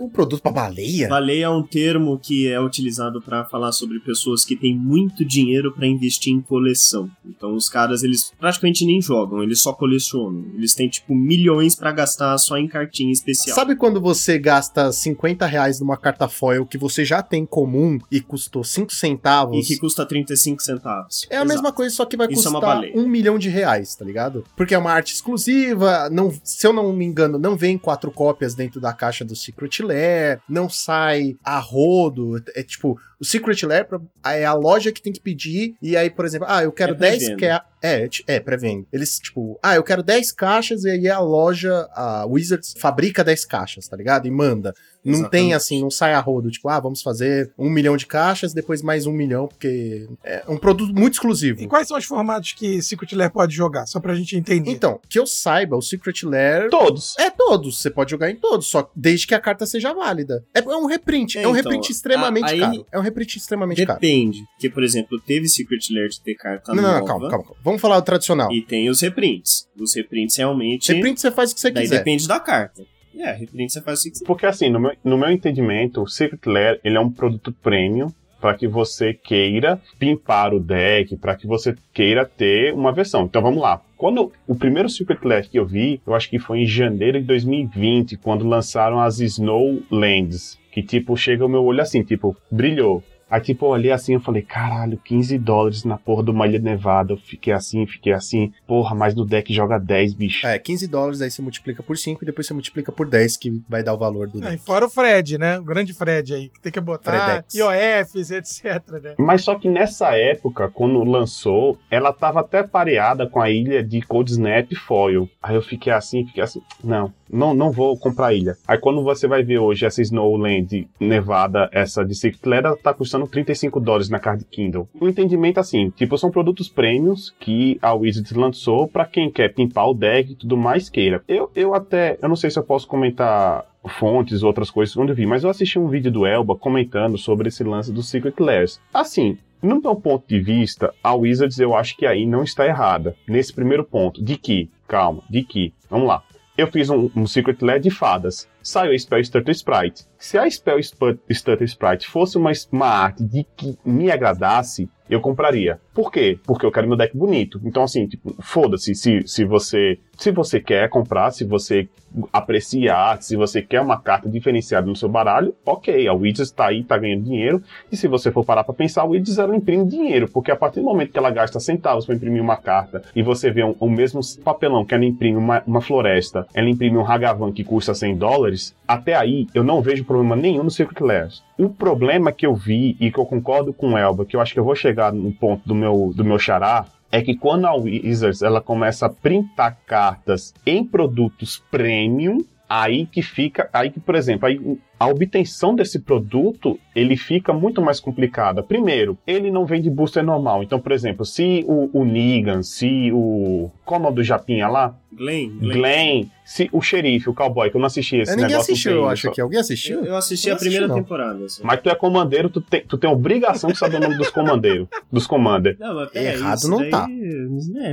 Um produto pra baleia? Baleia é um termo que é utilizado para falar sobre pessoas que têm muito dinheiro para investir em coleção. Então os caras eles praticamente nem jogam, eles só colecionam. Eles têm tipo milhões para gastar só em cartinha especial. Sabe quando você gasta 50 reais numa carta foil que você já tem comum e custou 5 centavos? E que custa 35 centavos. É a Exato. mesma coisa, só que vai Isso é custar baleia. um milhão de reais, tá ligado? Porque é uma arte exclusiva, não, se eu não me engano, não vem quatro cópias dentro da caixa do Secret Lair, não sai a rodo, é tipo, o Secret Lair é a loja que tem que pedir, e aí, por exemplo, ah, eu quero É 10 pré-venda. que é, é, é pré-venda. Eles, tipo, ah, eu quero 10 caixas, e aí a loja, a Wizards, fabrica 10 caixas, tá ligado? E manda. Não Exatamente. tem assim, não sai a rodo, tipo, ah, vamos fazer um milhão de caixas, depois mais um milhão, porque é um produto muito exclusivo. E quais são os formatos que Secret Lair pode jogar? Só pra gente entender. Então, que eu saiba, o Secret Lair Todos. é todos, você pode jogar em todos, só desde que a carta seja válida. É, é um reprint, é, É, um então, reprint extremamente aí- caro. É um reprint extremamente caro. Depende. Porque, por exemplo, teve Secret Lair de ter carta Não, não, nova. não, calma, calma, calma. Vamos falar o tradicional. E tem os reprints. Os reprints realmente. Reprint você faz o que você daí quiser. depende da carta. É, reprint você faz o que. Porque assim, no meu, no meu entendimento, o Secret Lair, ele é um produto premium para que você queira pimpar o deck, para que você queira ter uma versão. Então vamos lá. Quando o primeiro Secret Lair que eu vi, eu acho que foi em janeiro de 2020, quando lançaram as Snow Lands, que tipo chega o meu olho assim, tipo, brilhou. Aí, tipo, eu olhei assim, eu falei, caralho, 15 dólares na porra de uma ilha nevada. Eu fiquei assim, fiquei assim. Porra, mas no deck joga 10, bicho. É, 15 dólares, aí você multiplica por 5 e depois você multiplica por 10, que vai dar o valor do deck. fora o Fred, né? O grande Fred aí, que tem que botar Fredex. IOFs, etc, né? Mas só que nessa época, quando lançou, ela tava até pareada com a ilha de Cold Snap Foil. Aí eu fiquei assim, fiquei assim, não, não, não vou comprar ilha. Aí quando você vai ver hoje essa Snowland nevada, essa de ela tá custando 35 dólares na Card Kindle. O entendimento assim, tipo, são produtos prêmios que a Wizards lançou pra quem quer pimpar o deck e tudo mais queira. Eu, eu até, eu não sei se eu posso comentar fontes, outras coisas quando eu vi, mas eu assisti um vídeo do Elba comentando sobre esse lance dos Secret Lairs. Assim, no meu ponto de vista, a Wizards eu acho que aí não está errada. Nesse primeiro ponto, de que, calma, de que, vamos lá. Eu fiz um, um Secret Lair de fadas. Saiu a Spell Stutter Sprite. Se a Spell Sp- Stutter Sprite fosse uma, uma arte de que me agradasse, eu compraria. Por quê? Porque eu quero meu deck bonito. Então, assim, tipo, foda-se se, se você. Se você quer comprar, se você aprecia a arte, se você quer uma carta diferenciada no seu baralho, ok, a Wizards tá aí, tá ganhando dinheiro. E se você for parar pra pensar, a Wizards ela imprime dinheiro, porque a partir do momento que ela gasta centavos para imprimir uma carta e você vê um- o mesmo papelão que ela imprime uma, uma floresta, ela imprime um Hagavan que custa 100 dólares, até aí eu não vejo problema nenhum no Secret Lairs. O problema que eu vi e que eu concordo com o Elba, que eu acho que eu vou chegar no ponto do meu, do meu xará, é que quando a Wizards ela começa a printar cartas em produtos premium, aí que fica, aí que, por exemplo, aí a obtenção desse produto, ele fica muito mais complicada. Primeiro, ele não vem de booster normal. Então, por exemplo, se o, o Negan, se o... Qual é do Japinha lá? Glenn, Glenn. Glenn, se o xerife, o cowboy, que eu não assisti esse É, ninguém negócio. assistiu, não tem eu acho isso. aqui. Alguém assistiu? Eu, eu assisti Eu a primeira assisti, temporada. assim. Mas tu é comandeiro, tu tem, tu tem obrigação de saber o nome dos comandeiros. Dos commander. Não, mas peraí, Errado isso não daí- tá. É,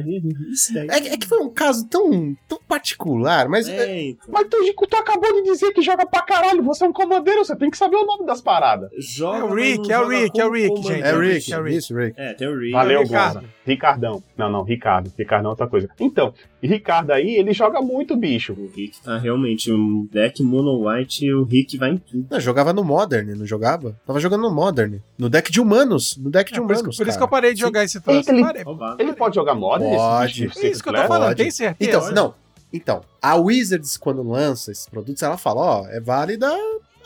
isso daí. É, que- é que foi um caso tão, tão particular, mas é, É, então. Mas tu, tu acabou de dizer que joga pra caralho, você é um comandeiro, você tem que saber o nome das paradas. Joga, É o Rick, é o Rick, é o Rick, gente. é Rick, É o Rick. É, tem o Rick. Valeu. Gonza. Ricardão. Não, não, Ricardo. Ricardo é outra coisa. Então, Ricardo aí, ele joga muito, bicho. O Rick tá realmente um deck mono white e o Rick vai em tudo. Não, jogava no Modern, não jogava? Tava jogando no Modern. No deck de humanos. No deck de É, por, isso, humanos. por isso que eu parei de Sim. jogar esse troço. Ele- Parei. Ele pode jogar Modern? Pode. Esse bicho É isso que eu tô falando, Pode. tem certeza? Então, não. Então, a Wizards, quando lança esses produtos, ela fala, ó, é válida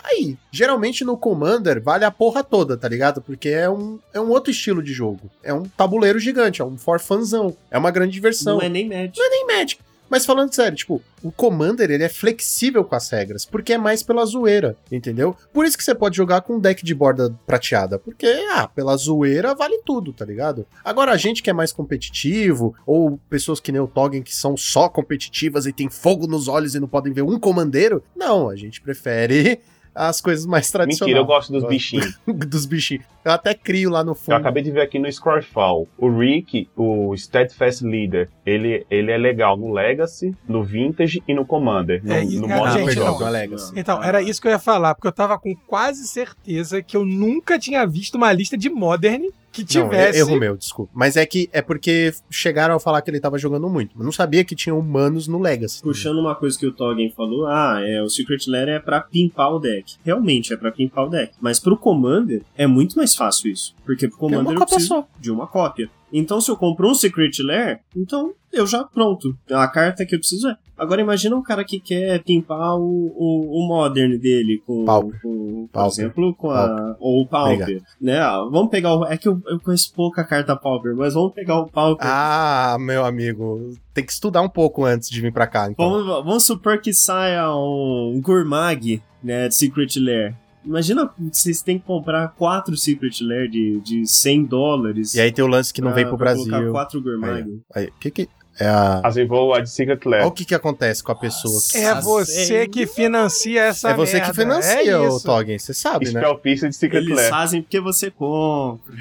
aí. Geralmente no Commander vale a porra toda, tá ligado? Porque é um, é um outro estilo de jogo. É um tabuleiro gigante, é um for funzão. É uma grande diversão. Não é nem Magic. nem Magic. Mas falando sério, tipo, o Commander ele é flexível com as regras, porque é mais pela zoeira, entendeu? Por isso que você pode jogar com um deck de borda prateada, porque, ah, pela zoeira vale tudo, tá ligado? Agora a gente que é mais competitivo, ou pessoas que nem o Toggen que são só competitivas e tem fogo nos olhos e não podem ver um comandeiro, não, a gente prefere as coisas mais tradicionais. Mentira, eu gosto dos bichinhos. dos bichinhos. Eu até crio lá no Eu fundo. acabei de ver aqui no Scrollfall. O Rick, o Steadfast Leader, ele, ele é legal no Legacy, no Vintage e no Commander. No, É, e- no Modern gente, eu não. jogo. no Legacy. Então, era isso que eu ia falar, porque eu tava com quase certeza que eu nunca tinha visto uma lista de Modern que Não, tivesse. é erro meu, desculpa. Mas é que é porque chegaram a falar que ele tava jogando muito. Eu não sabia que tinha humanos no Legacy. Puxando uma coisa que o Toggen falou, ah, é, o Secret Lair é pra pimpar o deck. Realmente é pra pimpar o deck. Mas pro Commander é muito mais fácil isso. Porque pro Commander eu cópia preciso só. de uma cópia. Então se eu compro um Secret Lair, então eu já pronto. A carta que eu preciso é. Agora imagina um cara que quer pimpar o, o, o Modern dele com, Pauper. com por Pauper. exemplo, com a ou o Pauper, né? Ah, Vamos pegar o é que eu, eu conheço pouca carta Pauper, mas vamos pegar o Pauper. Ah, meu amigo, tem que estudar um pouco antes de vir pra cá, então. Vamos, vamos supor que saia um Gourmag, né, de Secret Lair. Imagina vocês têm que comprar quatro Secret Lair de, de 100 dólares. E aí tem o lance que não pra- vem pro pra Brasil. colocar quatro Gourmag. Aí, que que é a vou a de Secret Lair. Olha o que que acontece com a pessoa. que- É você é- que financia essa É você que merda. financia, é o. Toggen, você sabe, né? Spellpiece de Secret Eles Lair. fazem porque você compra.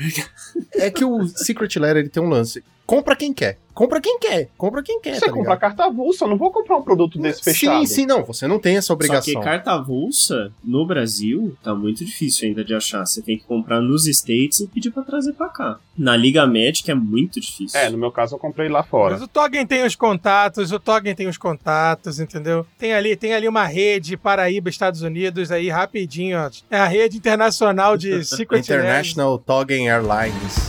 É que o Secret Lair ele tem um lance. Compra quem quer. Compra quem quer. Compra quem quer, Você tá compra ligado? carta avulsa, eu não vou comprar um produto desse fechado. Sim, sim, não. Você não tem essa Só obrigação. que carta avulsa, no Brasil, tá muito difícil ainda de achar. Você tem que comprar nos States e pedir pra trazer pra cá. Na Liga Magic é muito difícil. É, no meu caso eu comprei lá fora. Mas o Toggen tem os contatos, o Toggen tem os contatos, entendeu? Tem ali, tem ali uma rede Paraíba, Estados Unidos, aí rapidinho, ó. É a rede internacional de Secret. International Toggen Airlines.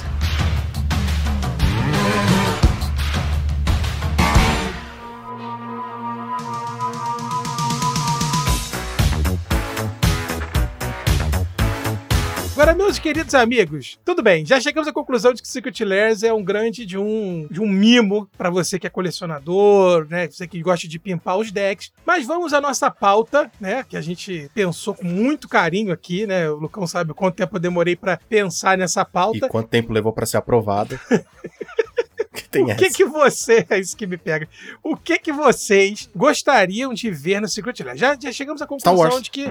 Agora, meus queridos amigos, tudo bem, já chegamos à conclusão de que Secret Lairs é um grande de um, de um mimo pra você que é colecionador, né? Você que gosta de pimpar os decks. Mas vamos à nossa pauta, né? Que a gente pensou com muito carinho aqui, né? O Lucão sabe o quanto tempo eu demorei pra pensar nessa E pauta. quanto tempo levou pra ser aprovado? que tem O que essa. que você, é isso que me pega. O que que vocês gostariam de ver no Secret Lair? Já, já chegamos à conclusão de que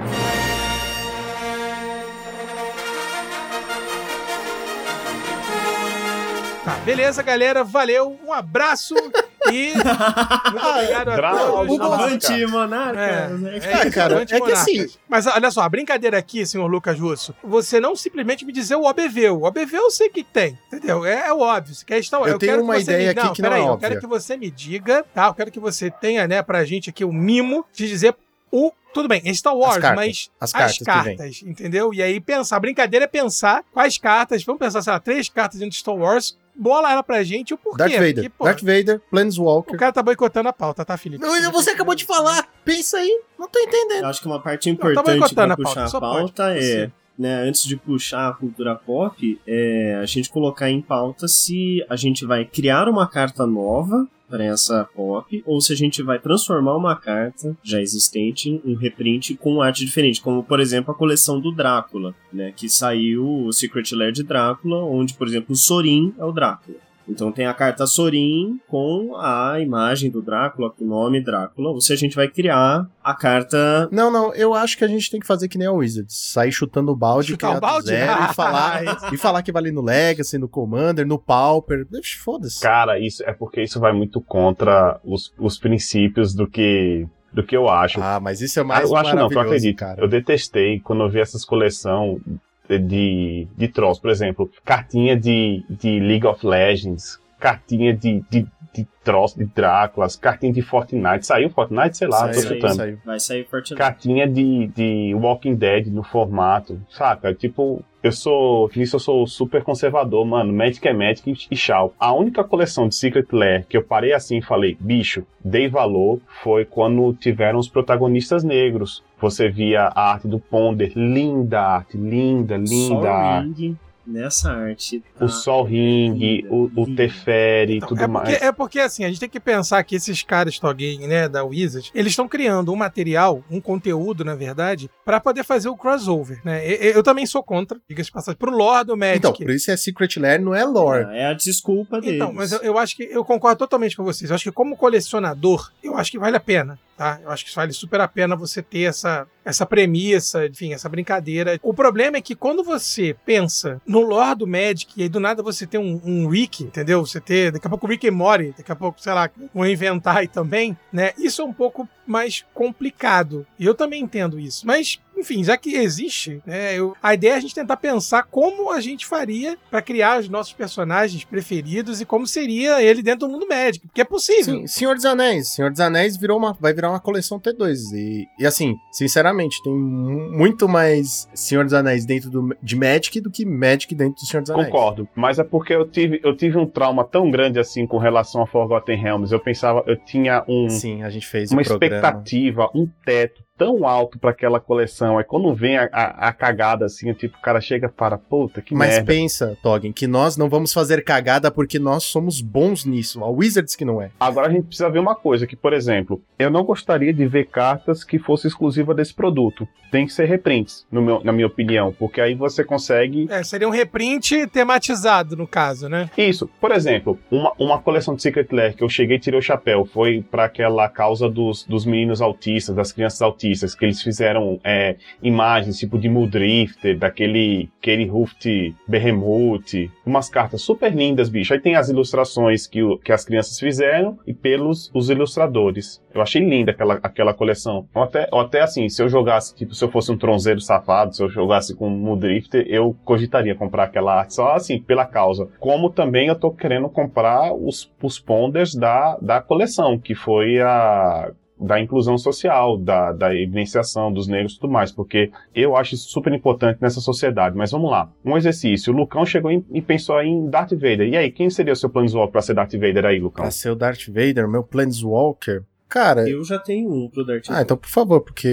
beleza, galera. Valeu, um abraço e muito obrigado a todos. o! É, né? é Ah, cara, é que assim-. Mas olha só, a brincadeira aqui, senhor Lucas Russo, você não simplesmente me dizer o OBV. O OBV eu sei que tem, entendeu? É, é óbvio. Você quer estar, Eu tenho quero uma que você ideia me... aqui não, que não peraí, é Eu óbvia. quero que você me diga, tá? Eu quero que você tenha, né, pra gente aqui o mimo de dizer o... Tudo bem, é Star Wars, cartas, mas as as cartas vem. cartas, entendeu? E aí pensar, a brincadeira é pensar quais cartas, vamos pensar, sei lá, três cartas dentro de Star Wars, bola ela pra gente e o porquê. Darth Vader. Porque, pô, Darth Vader, Planeswalker. o cara tá boicotando a pauta, tá, Felipe? Não, você acabou de falar. Pensa aí. Não tô entendendo. Eu acho que uma parte tá importante boicotando pra a pauta, puxar a pauta pode, é, você. né, antes de puxar a cultura pop, é a gente colocar em pauta se a gente vai criar uma carta nova para essa pop ou se a gente vai transformar uma carta já existente em um reprint com arte diferente, como por exemplo a coleção do Drácula, né, que saiu o Secret Lair de Drácula, onde por exemplo o Sorin é o Drácula. Então tem a carta Sorin com a imagem do Drácula, com o nome Drácula. Ou se a gente vai criar a carta. Não, não, eu acho que a gente tem que fazer que nem a Wizards. Sair chutando o balde, Chutar criar o balde? zero e falar, e falar que vale no Legacy, no Commander, no Pauper. Foda-se. Cara, isso é porque isso vai muito contra os, os princípios do que, do que eu acho. Ah, mas isso é Ah, mais eu acho não, tu maravilhoso, acredita. cara. Eu detestei quando eu vi essas coleções de, de trolls. Por exemplo, cartinha de, de League of Legends, cartinha de, de, de trolls, de Dráculas, cartinha de Fortnite. Saiu Fortnite? Sei lá, Saiu, tô saiu, chutando. saiu. Vai sair Fortnite. Cartinha de, de Walking Dead no formato, saca? Tipo, eu sou. Nisso eu sou super conservador, mano. Magic é Magic e- tchau. A única coleção de Secret Lair que eu parei assim e falei, bicho, dei valor, foi quando tiveram os protagonistas negros. Você via a arte do Ponder, linda arte, linda, linda Sol arte. Nessa arte. O tá? Sol Ring, linda, o, o. Teferi e Então, tudo é, porque, mais. é porque, assim, a gente tem que pensar que esses caras Togame, né, da Wizard, eles estão criando um material, um conteúdo, na verdade, pra poder fazer o crossover, né? Eu, eu também sou contra, diga-se passagem, pro lore do Magic. Então, por isso é Secret Lair, não é lore. É a desculpa deles. Então, mas eu, eu acho que eu concordo totalmente com vocês. Eu acho que como colecionador, eu acho que vale a pena, tá? Eu acho que vale super a pena você ter essa, essa premissa, enfim, essa brincadeira. O problema é que quando você pensa no lore do Magic e aí do nada você tem um, um Rick, entendeu? Você ter, daqui a pouco o Rick e daqui a pouco, sei lá, vão inventar também, né? Isso é um pouco mais complicado. E eu também entendo isso. Mas, enfim, já que existe, né, eu- a ideia é a gente tentar pensar como a gente faria pra criar os nossos personagens preferidos e como seria ele dentro do mundo médico. Porque é possível. Sim, Senhor dos Anéis. Senhor dos Anéis virou uma, vai virar uma coleção T2. E, e assim, sinceramente, tem mu- muito mais Senhor dos Anéis dentro do, de Magic do que Magic dentro do Senhor dos Anéis. Concordo, mas é porque eu tive, eu tive um trauma tão grande assim com relação a Forgotten Realms. Eu pensava, eu tinha um, Sim, a gente fez uma expectativa, um teto tão alto pra aquela coleção. Aí quando vem a, a, a cagada assim, tipo, o cara chega e para, puta, que Mas merda. pensa, Toggen, que nós não vamos fazer cagada porque nós somos bons nisso. A Wizards que não é. Agora a gente precisa ver uma coisa, que, por exemplo, eu não gostaria de ver cartas que fossem exclusivas desse produto. Tem que ser reprints, no meu, na minha opinião, porque aí você consegue É, seria um reprint tematizado, no caso, né? Isso, por exemplo, uma, uma coleção de Secret Lair que eu cheguei e tirei o chapéu foi para aquela causa dos, dos meninos autistas, das crianças autistas, que eles fizeram é, imagens tipo de Muldrifter, daquele aquele Ruft Behemoth, umas cartas super lindas, bicho. Aí tem as ilustrações que, o- que as crianças fizeram e pelos os ilustradores. Eu achei linda aquela, aquela coleção. Ou até, ou até assim, se eu jogasse, tipo, se eu fosse um tronzeiro safado, se eu jogasse com Muldrifter, eu cogitaria comprar aquela arte só assim, pela causa. Como também eu tô querendo comprar os, os ponders da, da coleção, que foi a da inclusão social, da, da evidenciação dos negros e tudo mais, porque eu acho isso super importante nessa sociedade. Mas vamos lá, um exercício. O Lucão chegou em- e pensou em Darth Vader. E aí, quem seria o seu Planeswalker pra ser Darth Vader aí, Lucão? Pra ser o Darth Vader, meu Planeswalker. Cara, Eu já tenho um pro Darth ah, então por favor, porque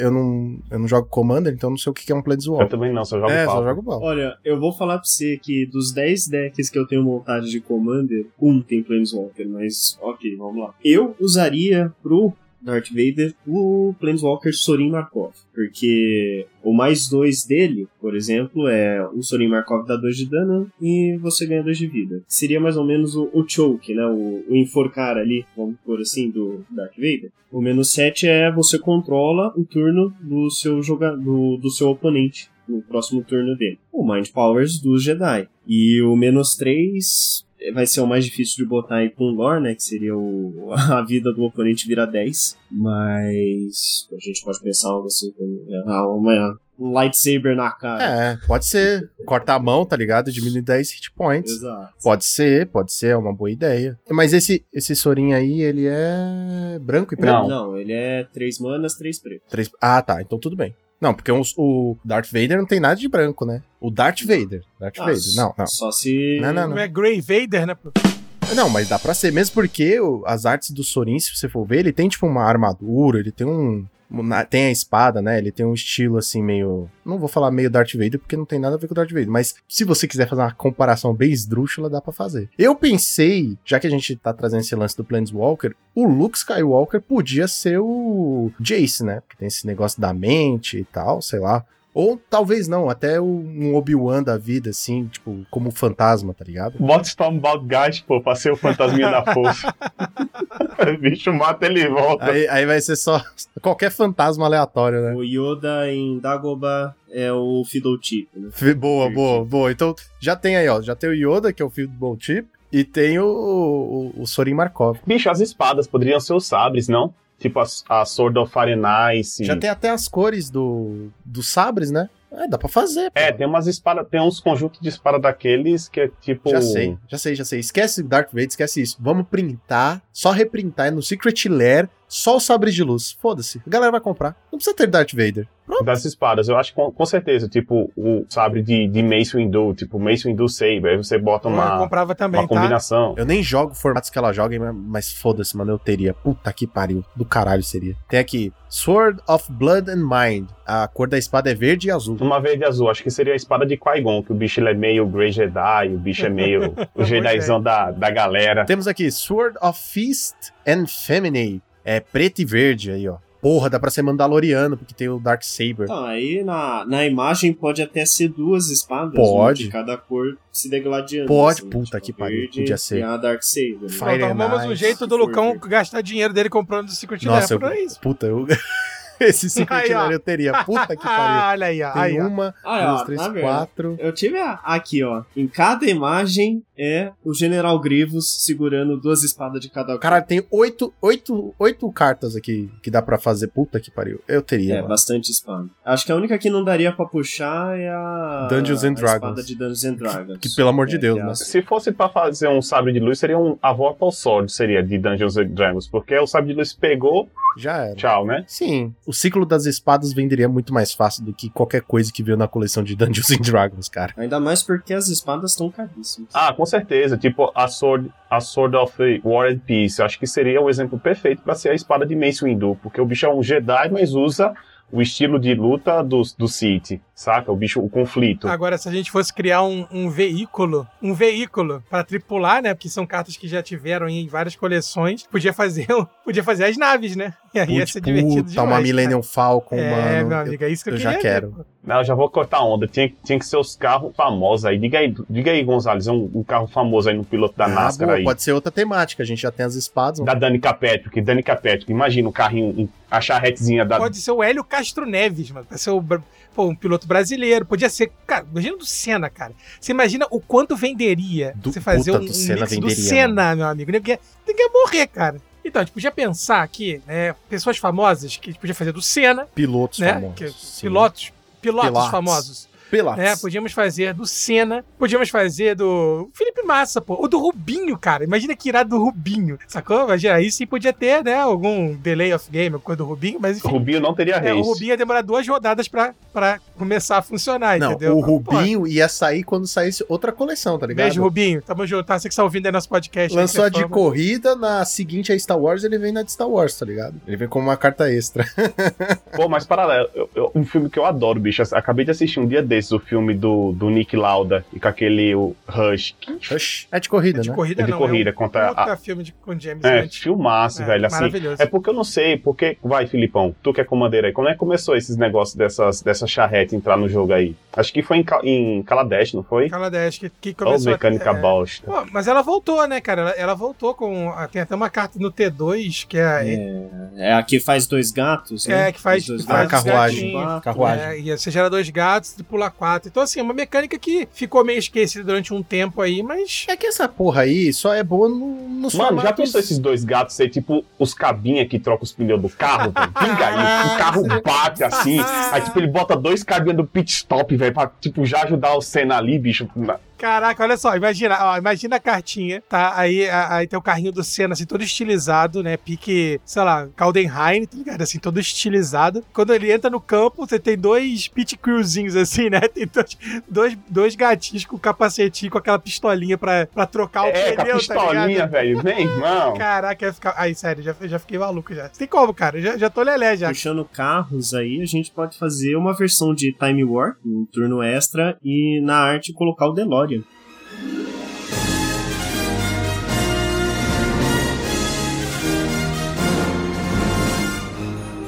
eu não, eu não jogo Commander, então eu não sei o que é um Eu Planeswalker. também não, só jogo É, só Pauper. jogo bal. Olha, eu vou falar pra você que dos 10 decks que eu tenho montado de Commander, um tem Planeswalker, mas ok, vamos lá. Eu usaria pro Darth Vader o Planeswalker Sorin Markov, porque o mais dois dele, por exemplo, é o Sorin Markov dá 2 de dano e você ganha 2 de vida. Seria mais ou menos o, o choke, né? O, o enforcar ali, vamos por assim, do Darth Vader. O menos 7 é você controla o turno do seu joga do, do seu oponente no próximo turno dele. O Mind Powers dos Jedi. E o menos 3 vai ser o mais difícil de botar aí com o lore, né? Que seria o, a vida do oponente vira 10. Mas a gente pode pensar algo assim como ah, uma, um lightsaber na cara. É, pode ser. Cortar a mão, tá ligado? Diminuir 10 hit points. Exato. Pode ser, pode ser, é uma boa ideia. Mas esse, esse Sorin aí, ele é branco e preto? Não. Não, ele é 3 manas, 3 pretos. Três... Ah, tá, então tudo bem. Não, porque os- o Darth Vader não tem nada de branco, né? O Darth Vader. Darth Ah, Vader. Não, não. Só se. Não, não, Não é Grey Vader, né? Não, mas dá pra ser, mesmo porque o- as artes do Sorin, se você for ver, ele tem tipo uma armadura, ele tem um. Tem a espada, né? Ele tem um estilo assim meio. Não vou falar meio Darth Vader porque não tem nada a ver com Darth Vader, mas se você quiser fazer uma comparação bem esdrúxula, dá pra fazer. Eu pensei, já que a gente tá trazendo esse lance do Planeswalker, o Luke Skywalker podia ser o Jace, né? Porque tem esse negócio da mente e tal, sei lá. Ou talvez não, até um Obi-Wan da vida, assim, tipo, como fantasma, tá ligado? Bota Stormbound Guys, pô, pra ser o fantasminha da força. o bicho mata ele e volta. Aí, aí vai ser só qualquer fantasma aleatório, né? O Yoda em Dagobah é o Fiddle Chip, né? Boa, boa, boa. Então já tem aí, ó. Já tem o Yoda, que é o Chip, e tem o, o, o Sorin Markov. Bicho, as espadas poderiam ser os sabres, não? Tipo a, a Sword of Fire and Ice. Já tem até as cores do, dos sabres, né? É, dá pra fazer. pô. É, tem umas espadas, tem uns conjuntos de espada daqueles que é tipo. Já sei, já sei, já sei. Esquece Darth Vader, esquece isso. Vamos printar, só reprintar é no Secret Lair, só os sabres de luz. Foda-se. A galera vai comprar. Não precisa ter Darth Vader. Das espadas, eu acho que com, com certeza, tipo, o sabre de, de Mace Windu, tipo, Mace Windu Saber, aí você bota Eu uma, comprava também, uma tá? combinação. Eu nem jogo formatos que ela joga, mas- mas foda-se, mano, eu teria. Puta que pariu. Do caralho seria. Tem aqui, Sword of Blood and Mind. A cor da espada é verde e azul. Uma verde e azul, acho que seria a espada de Qui-Gon, que o bicho ele é meio Grey Jedi, o bicho é meio o Jedizão da, da galera. Temos aqui Sword of Feast and Feminine. É preto e verde aí, ó. Porra, dá pra ser Mandaloriano, porque tem o Dark Saber. Então, aí na, na imagem pode até ser duas espadas, Pode. uma de cada cor se degladiando. Pode, assim, puta tipo, que pariu, podia ser. E a Dark Saber. né? Fire and arrumamos um jeito do Lucão gastar dinheiro dele comprando o Secret Nossa, Lair, eu, por isso. puta, eu... Esse Secret Aí, eu teria. Puta que pariu. Ah, olha aí, ó. Tem Aí, ó. uma, Ah, ó, duas, três, tá vendo? quatro. Eu tive a- aqui, ó. Em cada imagem é o General Grievous segurando duas espadas de cada. Caralho, tem oito, oito, oito cartas aqui que dá pra fazer. Puta que pariu. Eu teria. É, mano. bastante espada. Acho que a única que não daria pra puxar é a. Dungeons and a Dragons. espada de Dungeons and Dragons. Que, pelo amor de É, Deus, que é né? a- Se fosse pra fazer um sabre de luz, seria um a Vorpal Sword, seria de Dungeons and Dragons, porque o sabre de luz pegou, Já era. tchau, né? Sim, o ciclo das espadas venderia muito mais fácil do que qualquer coisa que veio na coleção de Dungeons and Dragons, cara. Ainda mais porque as espadas estão caríssimas. Ah, com certeza. Tipo, a Sword, a Sword of War and Peace. Eu acho que seria o exemplo perfeito pra ser a espada de Mace Windu. Porque o bicho é um Jedi, mas usa o estilo de luta do, do Sith, saca? O bicho, o conflito. Agora, se a gente fosse criar um, um veículo, um veículo pra tripular, né? Porque são cartas que já tiveram em várias coleções, podia fazer, um- podia fazer as naves, né? E aí ia ser divertido puta, demais. uma cara. Millennium Falcon, É, mano. meu Eu- amigo, é isso que eu, eu já queria ver, quero. Não, eu já vou cortar onda. Tinha, tinha que ser os carros famosos aí. Diga aí, diga aí Gonzalez, um, um carro famoso aí no piloto da Ah, NASCAR boa, aí. Pode ser outra temática, a gente já tem as espadas. Da Danica Patrick. Danica Patrick, imagina o carrinho, um- a charretezinha da. Pode ser o Hélio Castro Neves, mano. Pra ser o, pô, um piloto brasileiro. Podia ser. Cara, imagina do Senna, cara. Você imagina o quanto venderia Do- você fazer um, do um Senna mix do venderia, Senna, meu amigo. Ninguém, ia morrer, cara. Então, a gente podia pensar aqui, né? Pessoas famosas que a gente podia fazer do Senna, Pilotos né? famosos. que- pilotos. Pilotos Pilates. famosos. Pilates. né? Podíamos fazer do Senna, podíamos fazer do Felipe Massa, pô, ou do Rubinho, cara. Imagina que irado do Rubinho, sacou? Imagina, aí sim podia ter, né, algum delay of game, alguma coisa do Rubinho, mas O enfim. Rubinho não teria É, o race. Rubinho ia demorar duas rodadas pra, pra começar a funcionar, Não, entendeu? o Rubinho ia sair quando saísse outra coleção, tá Pô, ligado? Beijo, Rubinho. Tamo junto. Tá, você que tá ouvindo aí nosso podcast. aí, Lançou você a de fama. corrida, na seguinte a Star Wars, ele vem na de Star Wars, tá ligado? Ele vem como uma carta extra. Pô, mas paralelo, eu- eu- um filme que eu adoro, bicho. Acabei de assistir um dia desses, o filme do, do Nick Lauda e com aquele o Rush. Rush? É de corrida, é de né? Corrida, é de não, é corrida, é a... filme de, com James É, filmaço, é, velho, assim. É porque eu não sei, porque... Vai, Filipão, tu que é comandeiro aí, como é que começou esses negócios dessas, dessa charrete entrar no jogo aí? Acho que foi em, em Kaladesh, não foi? Kaladesh, que, que começou... Oh, mecânica a, é... bosta. Pô, mas ela voltou, né, cara? Ela, ela, voltou com... Tem até uma carta no T2, que é... A... É, é a que faz dois gatos, é, né? É, que faz... Faz a carruagem. Né? Carruagem. É, e você gera dois gatos, tripular então, assim, é uma mecânica que ficou meio esquecida durante um tempo aí, mas. É que essa porra aí só é boa no, nos Mano, formatos... já pensou esses dois gatos ser tipo os cabinha que troca os pneus do carro, vem Pinga aí, o carro bate assim. Aí, tipo, ele bota dois cabinhas do pit stop, velho, pra, tipo, já ajudar o Senna ali, bicho, na, Caraca, olha só, imagina, ó, imagina a cartinha, tá? Aí, a- aí tem o carrinho do Senna, assim, todo estilizado, né? Pique, sei lá, Caldenheim, tá ligado? Assim, todo estilizado. Quando ele entra no campo, você tem dois pit crewzinhos, assim, né? Tem dois, dois, dois gatinhos com capacetinho, com aquela pistolinha pra, pra trocar o É, com a pneu, tá pistolinha, ligado? velho. Vem, irmão. Caraca, ia ficar... Aí, sério, já, já fiquei maluco já. Tem como, cara? Já, já tô lelé já. Puxando carros aí, a gente pode fazer uma versão de Time War, um turno extra, e na arte colocar o DeLorean.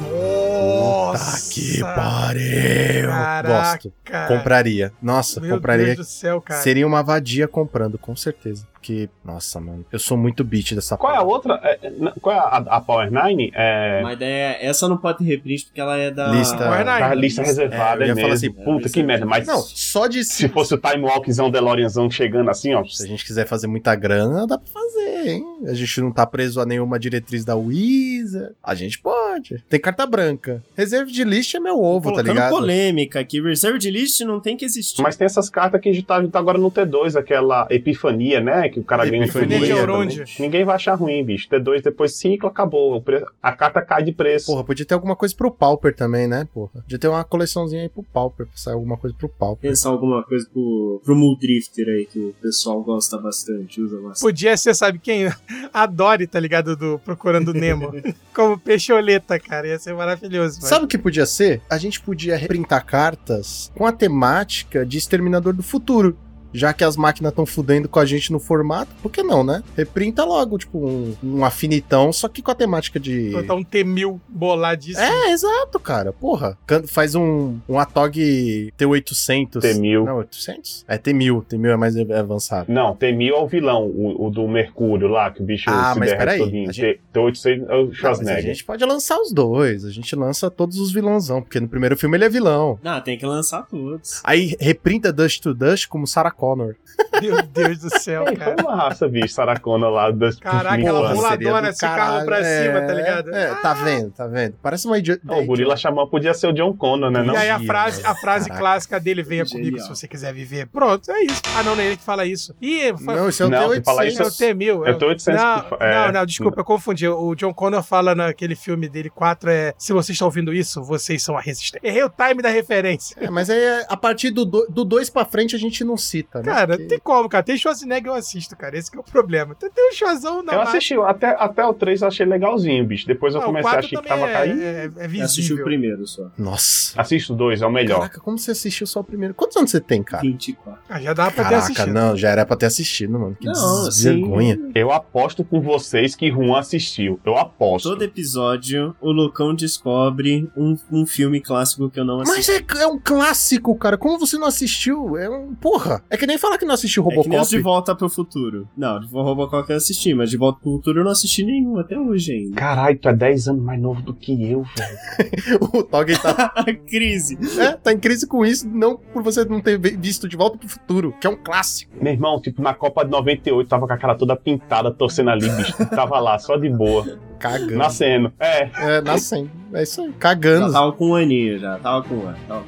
Nossa! Que pariu! Caraca, Gosto. Compraria. Nossa, Meu compraria. Deus do céu, cara. Seria uma vadia comprando, com certeza. Porque, nossa, mano, eu sou muito beat dessa Qual é a outra? É, qual é a, a Power Nine? É. Uma ideia é, essa não pode ter reprint porque ela é da Lista- Power Nine. A lista reservada É, eu é, ia falar mesmo. assim, Puta que merda. Mas Não, só de se fosse o Time Walkzão DeLoreanzão chegando assim, ó. Se a gente quiser fazer muita grana, dá pra fazer, hein? A gente não tá preso a nenhuma diretriz da Wizard. A gente pode. Tem carta branca. Reserva de list é meu ovo, tá ligado? polêmica que Reserved List não tem que existir. Mas tem essas cartas que a gente tá, a gente tá agora no T2, aquela Epifania, né? Que o cara ganha figurinha Elrond. também. Ninguém vai achar ruim, bicho. T2 depois ciclo, acabou. A carta cai de preço. Porra, podia ter alguma coisa pro Pauper também, né, porra? Podia ter uma coleçãozinha aí pro Pauper, pra sair alguma coisa pro Pauper. Pensar alguma coisa pro, pro Muldrifter aí, que o pessoal gosta bastante, usa bastante. Podia ser, sabe quem? A Dory, tá ligado? Do Procurando Nemo. Como peixoleta, cara. Ia ser maravilhoso. Sabe o que podia ser? A gente podia reprintar cartas com a temática de Exterminador do Futuro. Já que as máquinas estão fudendo com a gente no formato, por que não, né? Reprinta logo, tipo, um, um afinitão, só que com a temática de. Botar um T-1000 boladíssimo. É, exato, cara. Porra. Faz um, um Atog T800. T1000. Não, 800? É T1000. T1000 é mais avançado. Não, T1000 é o vilão, o, o do Mercúrio lá, que o bicho Ah, se mas derrete todinho. gente- T- T800 é o Não, mas a Schwarzenegger. gente pode lançar os dois. A gente lança todos os vilãozão, porque no primeiro filme ele é vilão. Ah, tem que lançar todos. Aí reprinta Dust to Dust como Sarah Connor. Meu Deus do céu, Ei, foi cara. uma raça, bicho, Saracona lá. Das, Caraca, dos ela do esse carro pra cima, tá ligado? É, tá vendo, tá vendo. Parece uma idiota. Não, o Gorila Xamã podia ser o John Connor, né? Não? E aí a frase, a frase caraca. clássica dele, venha Genial. comigo se você quiser viver. Pronto, é isso. Ah, não, não é ele que fala isso. Ih, fa- Não, isso é o Não, T800. fala é o T-1000. É o T800 Não, é. não, não, desculpa, eu confundi. O John Connor fala naquele filme dele 4 é Se vocês estão ouvindo isso, vocês são a resistência. Errei o time da referência. É, mas aí a partir do 2 do dois pra frente a gente não cita, né? Cara, Porque- tem como, cara. Tem Schwarzenegger eu assisto, cara. Esse que é o problema. Tem, tem um Schwarzão na Eu assisti, até, até o 3 eu achei legalzinho, bicho. Depois eu Não, comecei a 4 achar que tava caindo. é, é, é Eu assisti o visível. primeiro só. Nossa. Assista o 2, é o melhor. Caraca, como você assistiu só o primeiro? Quantos anos você tem, cara? 24. Ah, já dá pra ter Caraca, assistido. não, já era pra ter assistido, mano. Que Não, vergonha. assim, Eu aposto com vocês que Juan assistiu. Eu aposto. Todo episódio, o Lucão descobre um, um filme clássico que eu não assisti. Mas é, é um clássico, cara. Como você não assistiu? É um. Porra. É que nem falar que não assistiu É que nem os Robocop. De Volta pro Futuro. Não, de Robocop eu assisti, mas De Volta pro Futuro eu não assisti nenhum até hoje ainda. Caralho, tu é 10 anos mais novo do que eu, velho. o Tog tá, Crise. é, tá em crise com isso, não por você não ter vi- visto De Volta pro Futuro, que é um clássico. Meu irmão, tipo, na Copa de 98, tava com a cara toda pintada, torcendo ali, bicho. Tava lá, só de boa. Cagando. Nascendo. É. É, nascendo. É isso aí, cagando. Já tava com um aninho já, tava com um ano. Tava...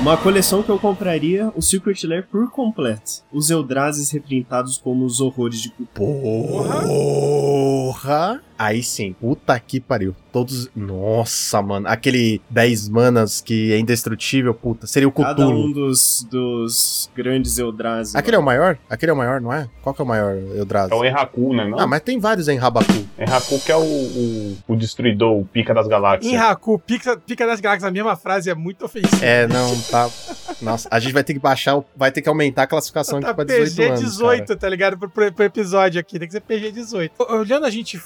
Uma coleção que eu compraria o Secret Lair por completo. Os Eldrazi reprintados como os horrores de Porra! Aí sim, puta que pariu. Todos. Nossa, mano. Aquele 10 manas que é indestrutível, puta. Seria o Cada Cthulhu. um dos, dos grandes Eldrazi. Aquele é o maior? Aquele é o maior, não é? Qual que é o maior, Eldrazi? É o Enraku, né? Não? Ah, mas tem vários em Rabaku. Enraku que é o, o, o destruidor, o pica das galáxias. Em Haku, pica, pica das galáxias, a mesma frase é muito ofensiva. É, não, tá. Nossa, a gente vai ter que baixar, o- vai ter que aumentar a classificação Tá aqui pra 18 anos. PG-18, cara. tá ligado? Pro, pro- episódio aqui, tem que ser PG-18. Olhando a gente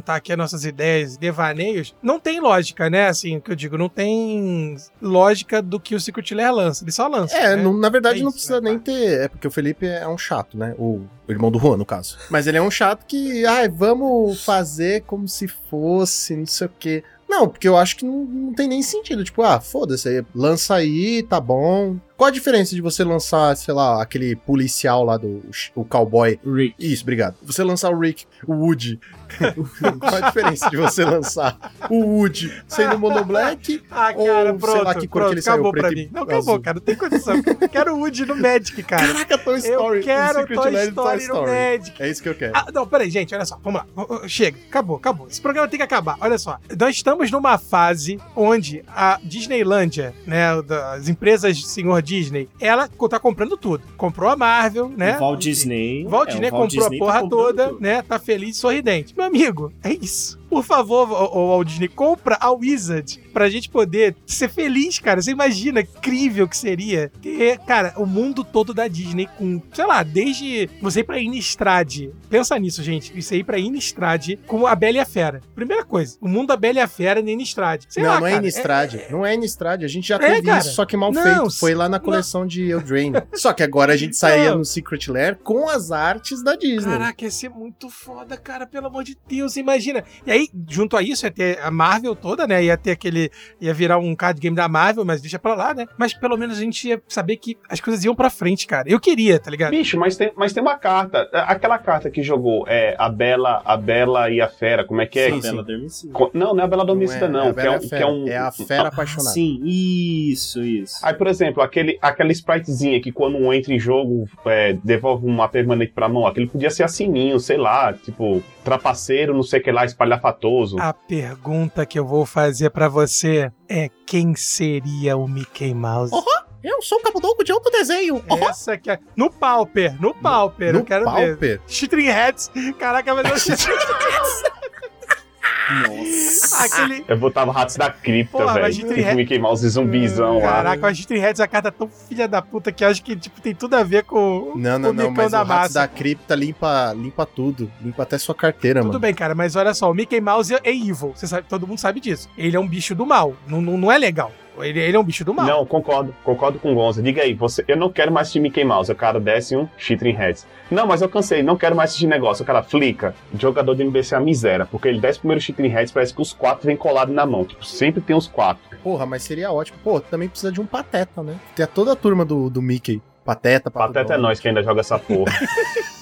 comentar aqui as nossas ideias, devaneios, não tem lógica, né? Assim, o que eu digo, não tem lógica do que o Secret Lair lança. Ele só lança. É, né? não- na verdade É não isso, precisa né, nem ter. É porque o Felipe é um chato, né? O, o irmão do Juan, no caso. Mas ele é um chato que, ai, vamos fazer como se fosse, não sei o quê. Não, porque eu acho que não, não tem nem sentido. Tipo, ah, foda-se, aí, lança aí, tá bom. Qual a diferença de você lançar, sei lá, aquele policial lá do o cowboy? Rick. Isso, obrigado. Você lançar o Rick, o Woody. Qual a diferença de você lançar o Woody sendo monoblack Ah, Ou, cara, sei pronto, lá que cor pronto, que ele saiu, acabou pra preto e mim. Não, azul. acabou, cara, não tem condição. Eu quero o Woody no Magic, cara. Caraca, Toy Story. eu quero Secret Toy Lair do Story, no Magic. É isso que eu quero. Ah, não, peraí, gente, olha só, vamos lá. Chega, acabou, acabou. Esse programa tem que acabar. Olha só, nós estamos numa fase onde a Disneylândia, né, das empresas de Senhor Disney, ela tá comprando tudo. Comprou a Marvel, né? O Walt Disney. Walt é, Disney o Walt comprou Disney a porra tá toda, tudo. né? Tá feliz, sorridente. Meu amigo, é isso. Por favor, o, Walt Disney, compra a Wizard pra gente poder ser feliz, cara. Você imagina que incrível que seria ter, cara, o mundo todo da Disney com, sei lá, desde você ir pra Innistrad. Pensa nisso, gente. Você ir pra Innistrad com a Bela e a Fera. Primeira coisa, o mundo da Bela e a Fera na Innistrad. Sei não, lá, não é Innistrad. Não é Innistrad. A gente já É, teve cara. isso, só que mal Não, feito. Foi lá na coleção de Eldraine. só que agora a gente saía Não. no Secret Lair com as artes da Disney. Caraca, ia ser muito foda, cara, pelo amor de Deus, imagina. E aí, junto a isso, ia ter a Marvel toda, né? Ia ter aquele. ia virar um card game da Marvel, mas deixa pra lá, né? Mas pelo menos a gente ia saber que as coisas iam pra frente, cara. Eu queria, tá ligado? Bicho, mas tem, mas tem uma carta. Aquela carta que jogou é a Bela, a Bela e a Fera, como é que é? Sim, Bela Adormecida. Co- Não, não é a Bela Adormecida, é, não. é a que, é Bela um, que Fera, é um. é a fera apaixonada. Sim, isso, isso. Aí, por exemplo, aquele, aquela spritezinha que quando um entra em jogo é, devolve uma permanente pra mão, aquele podia ser a sininho, sei lá, tipo, trapaceiro, não sei o que lá, A pergunta que eu vou fazer pra você é quem seria o Mickey Mouse? Eu sou o Cabudoco de outro desenho. Essa que é. No Pauper, no Pauper, eu quero ver. Pauper. String Hats. Caraca, mas eu Nossa. Aquele. Eu botava ratos da cripta, velho. Tipo tri- Mickey Mouse e zumbizão lá. Caraca, a String Hats é a carta tão filha da puta que eu acho que tipo, tem tudo a ver com Não, não, o não, mas o da Ratos Massa. da Cripta limpa, limpa tudo. Limpa até sua carteira, Tudo mano. bem, cara, mas olha só, o Mickey Mouse é evil. Você sabe, todo mundo sabe disso. Ele é um bicho do mal. Não, não, não é legal. Ele, ele é um bicho do mal. Não, concordo, concordo com o Gonza. Diga aí, você, eu não quero mais assistir Mickey Mouse. O cara desce um Chitrin Heads. Não, mas eu cansei, não quero mais assistir negócio. O cara flica. Jogador de NBC é a miséria, porque ele desce o primeiro Chitrin Heads, parece que os quatro vêm colados na mão. Tipo, sempre tem os quatro. Porra, mas seria ótimo. Pô, também precisa de um pateta, né? Tem toda a turma do, do Mickey. Pateta, Pato Pateta é nós que ainda joga essa porra.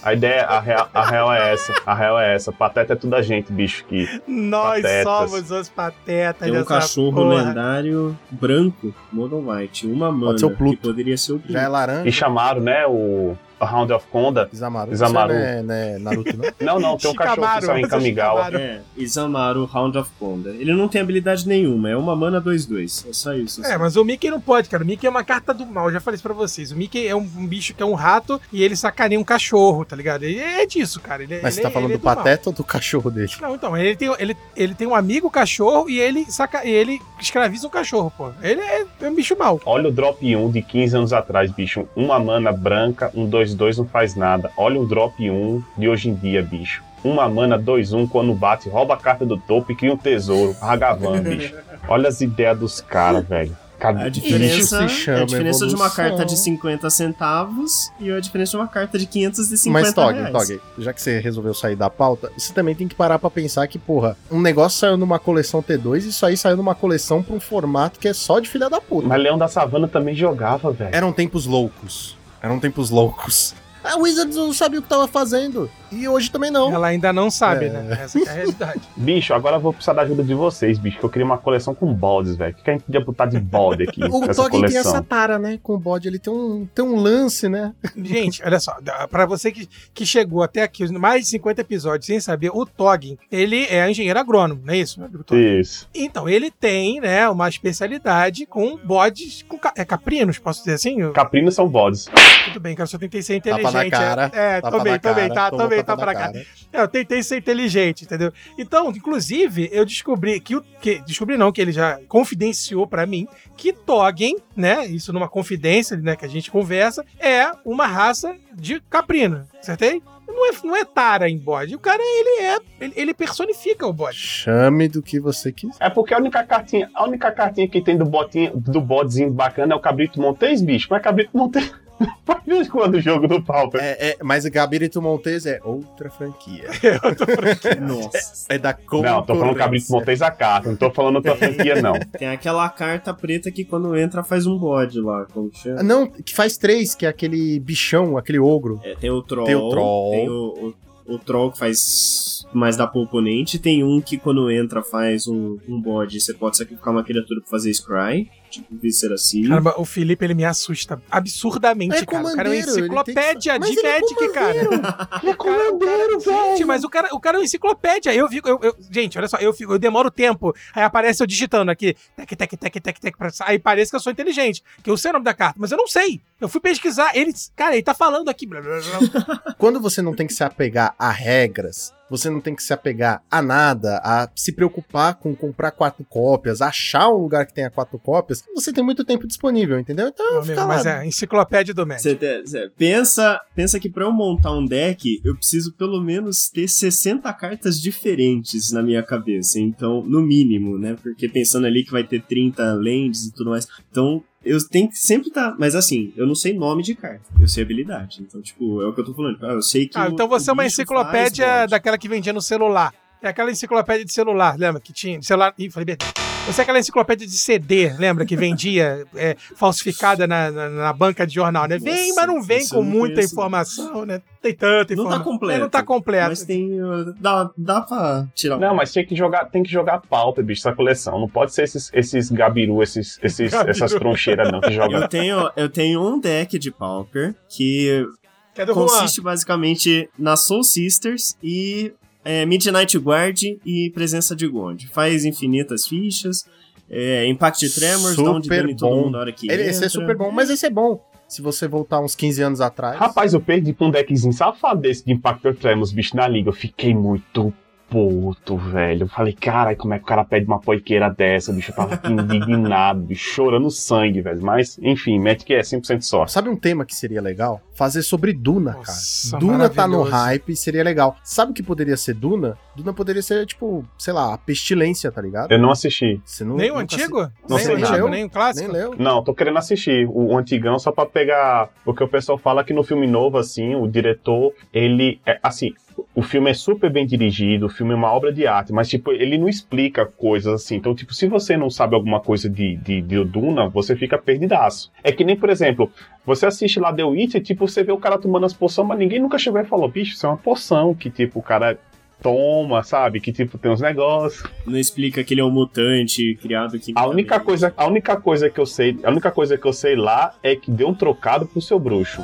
A ideia, a real, a real é essa. A real é essa. Pateta é tudo a gente, bicho. Que Nós Patetas. somos os patetas Tem um dessa cachorro porra. lendário branco, Mono White, uma mana, ser o Pluto. que poderia ser o Pluto. Já é laranja. E chamaram, né, o Round of Conda. Isamaru. Isamaru. Não é, não é Naruto, não? Não, não, tem um cachorro que Shikamaru, saiu em é Kamigawa. Shikamaru. É, Isamaru Round of Conda. Ele não tem habilidade nenhuma, é uma mana 2-2. É só isso. É, mas o Mickey não pode, cara. O Mickey é uma carta do mal, eu já falei isso pra vocês. O Mickey é um, um bicho que é um rato e ele sacaneia um cachorro, tá ligado? Ele é disso, cara. Ele, Mas você ele- tá falando ele é do mal. pateta ou do cachorro dele? Não, então, ele tem, ele, ele tem um amigo cachorro e ele, saca, e ele escraviza um cachorro, pô. Ele é, é um bicho mau. Olha o drop 1 de 15 anos atrás, bicho. Uma mana branca, um 2-2 não faz nada. Olha o drop 1 de hoje em dia, bicho. Uma mana 2-1 quando bate, rouba a carta do topo e cria um tesouro. Hagavan, bicho. Olha as ideias dos caras, velho. Cadê? A diferença, Isso se chama é a diferença de uma carta de 50 centavos e a diferença de uma carta de 550 Mas, Tog, reais. Tog, já que você resolveu sair da pauta, você também tem que parar pra pensar que, porra, um negócio saiu numa coleção T2 e isso aí saiu numa coleção pra um formato que é só de filha da puta. Mas Leão da Savana também jogava, velho. Eram tempos loucos. Eram tempos loucos. A Wizards não sabia o que tava fazendo. E hoje também não. Ela ainda não sabe, É. né? Essa que é a realidade. Bicho, agora eu vou precisar da ajuda de vocês, bicho, que eu queria uma coleção com bodes, velho. O que que a gente podia botar de bode aqui O Tog tem essa tara, né? Com o bode, ele tem um, tem um lance, né? Gente, olha só, pra você que, que chegou até aqui, mais de 50 episódios sem saber, o Toggin, ele é engenheiro agrônomo, não é isso? Isso. Então, ele tem, né, uma especialidade com bodes, com ca- é, caprinos, posso dizer assim? Caprinos são bodes. Tudo bem, cara, eu só tentei ser Tapa inteligente. na cara. É, é Tapa tô bem, tá, toma pra cá. cara. É, eu tentei ser inteligente, entendeu? Então, inclusive, eu descobri que o. Que, descobri não, que ele já confidenciou pra mim que Toggen, né? Isso numa confidência, né? Que a gente conversa, é uma raça de caprino. Acertei? Não é, não é tara em bode. O cara, ele é. Ele, ele personifica o bode. Chame do que você quiser. É porque a única cartinha, a única cartinha que tem do botinho, do bodezinho bacana é o Cabrito Montes, bicho. Mas Cabrito Montes. Faz vez quando o jogo do Pauper. É, é, mas Gabirito Montes é outra franquia. Nossa. É da Não, tô falando Cabrito Montes a carta, não tô falando outra franquia, não. Tem aquela carta preta que quando entra faz um bode lá, como chama? Não, que faz três, que é aquele bichão, aquele ogro. É, tem o troll, Tem o troll. tem o, o, o troll que faz mais dá pro oponente, tem um que quando entra faz um, um bode, você pode sacrificar uma criatura pra fazer scry. Tipo Visceracy. Caramba, o Felipe, ele me assusta absurdamente, É cara. O cara é uma enciclopédia de ele é Magic, cara. Ele é comandeiro, cara- Gente, velho. mas o cara, o cara é uma enciclopédia. Eu fico. eu- eu- gente, olha só, eu, fico, eu demoro tempo. Aí aparece eu digitando aqui. Tec, tec, tec, tec, tec. Aí parece que eu sou inteligente. Que eu sei o nome da carta, mas eu não sei. Eu fui pesquisar. Ele. Cara, ele tá falando aqui. blá, blá, blá. Quando você não tem que se apegar a regras, você não tem que se apegar a nada, a se preocupar com comprar quatro cópias, achar um lugar que tenha quatro cópias, você tem muito tempo disponível, entendeu? Então, Meu fica amigo, lá. mas é enciclopédia do Magic. Te- você pensa, pensa que pra eu montar um deck, eu preciso pelo menos ter 60 cartas diferentes na minha cabeça. Então, no mínimo, né? Porque pensando ali que vai ter 30 lands e tudo mais. Então, eu tenho que sempre estar. Mas assim, eu não sei nome de carta. Eu sei habilidade. Então, tipo, é o que eu tô falando. Ah, eu sei que. Ah, então você é uma enciclopédia daquela que vendia no celular. É aquela enciclopédia de celular, lembra? Que tinha. Celular. Ih, falei besteira. Você é aquela enciclopédia de CD, lembra? Que vendia é, falsificada na, na, na banca de jornal, né? Vem, Nossa, mas não vem com não muita conheço, informação, né? Tem tanta Não tá informação. completo. Não tá completo. Mas tem. uh, Dá, dá pra tirar um. Não, mas tem que jogar, tem que jogar pauta, bicho, essa coleção. Não pode ser esses, esses gabiru, esses, esses, Gabiru. essas troncheiras, não, que joga. Eu tenho, eu tenho um deck de Pauper que Que é do Juan. consiste basicamente na Soul Sisters e é, Midnight Guard e presença de Gond. Faz infinitas fichas, é, Impact Tremors, dá um de Super dano em todo bom. mundo na hora que Ele, esse é super bom, mas esse é bom. Se você voltar uns 15 anos atrás. Rapaz, eu perdi pra um deckzinho safado desse de Impactor Tremors, bicho, na liga. Eu fiquei muito puto, velho. Eu falei, cara, como é que o cara pede uma poiqueira dessa, bicho? Eu tava indignado, bicho, chorando sangue, velho. Mas, enfim, Magic é 100% sorte. Sabe um tema que seria legal? Fazer sobre Duna, Nossa, cara. Duna tá no hype, seria legal. Sabe o que poderia ser Duna? Duna poderia ser, tipo, sei lá, a pestilência, tá ligado? Eu não assisti. Você não, Nem o antigo? Não nem sei o antigo, nem o assi- clássico? Nem leu. Não, tô querendo assistir o, o antigão só pra pegar. Porque o pessoal fala que no filme novo, assim, o diretor, ele. É, assim, o filme é super bem dirigido, o filme é uma obra de arte, mas, tipo, ele não explica coisas assim. Então, tipo, se você não sabe alguma coisa de, de, de Duna, você fica perdidaço. É que nem, por exemplo, você assiste lá The Witcher, tipo, você vê o cara tomando as poções, mas ninguém nunca chegou e falou, bicho, isso é uma poção que, tipo, o cara toma, sabe? Que, tipo, tem uns negócios. Não explica que ele é um mutante criado aqui. A única coisa, a única coisa que eu sei, a única coisa que eu sei lá é que deu um trocado pro seu bruxo.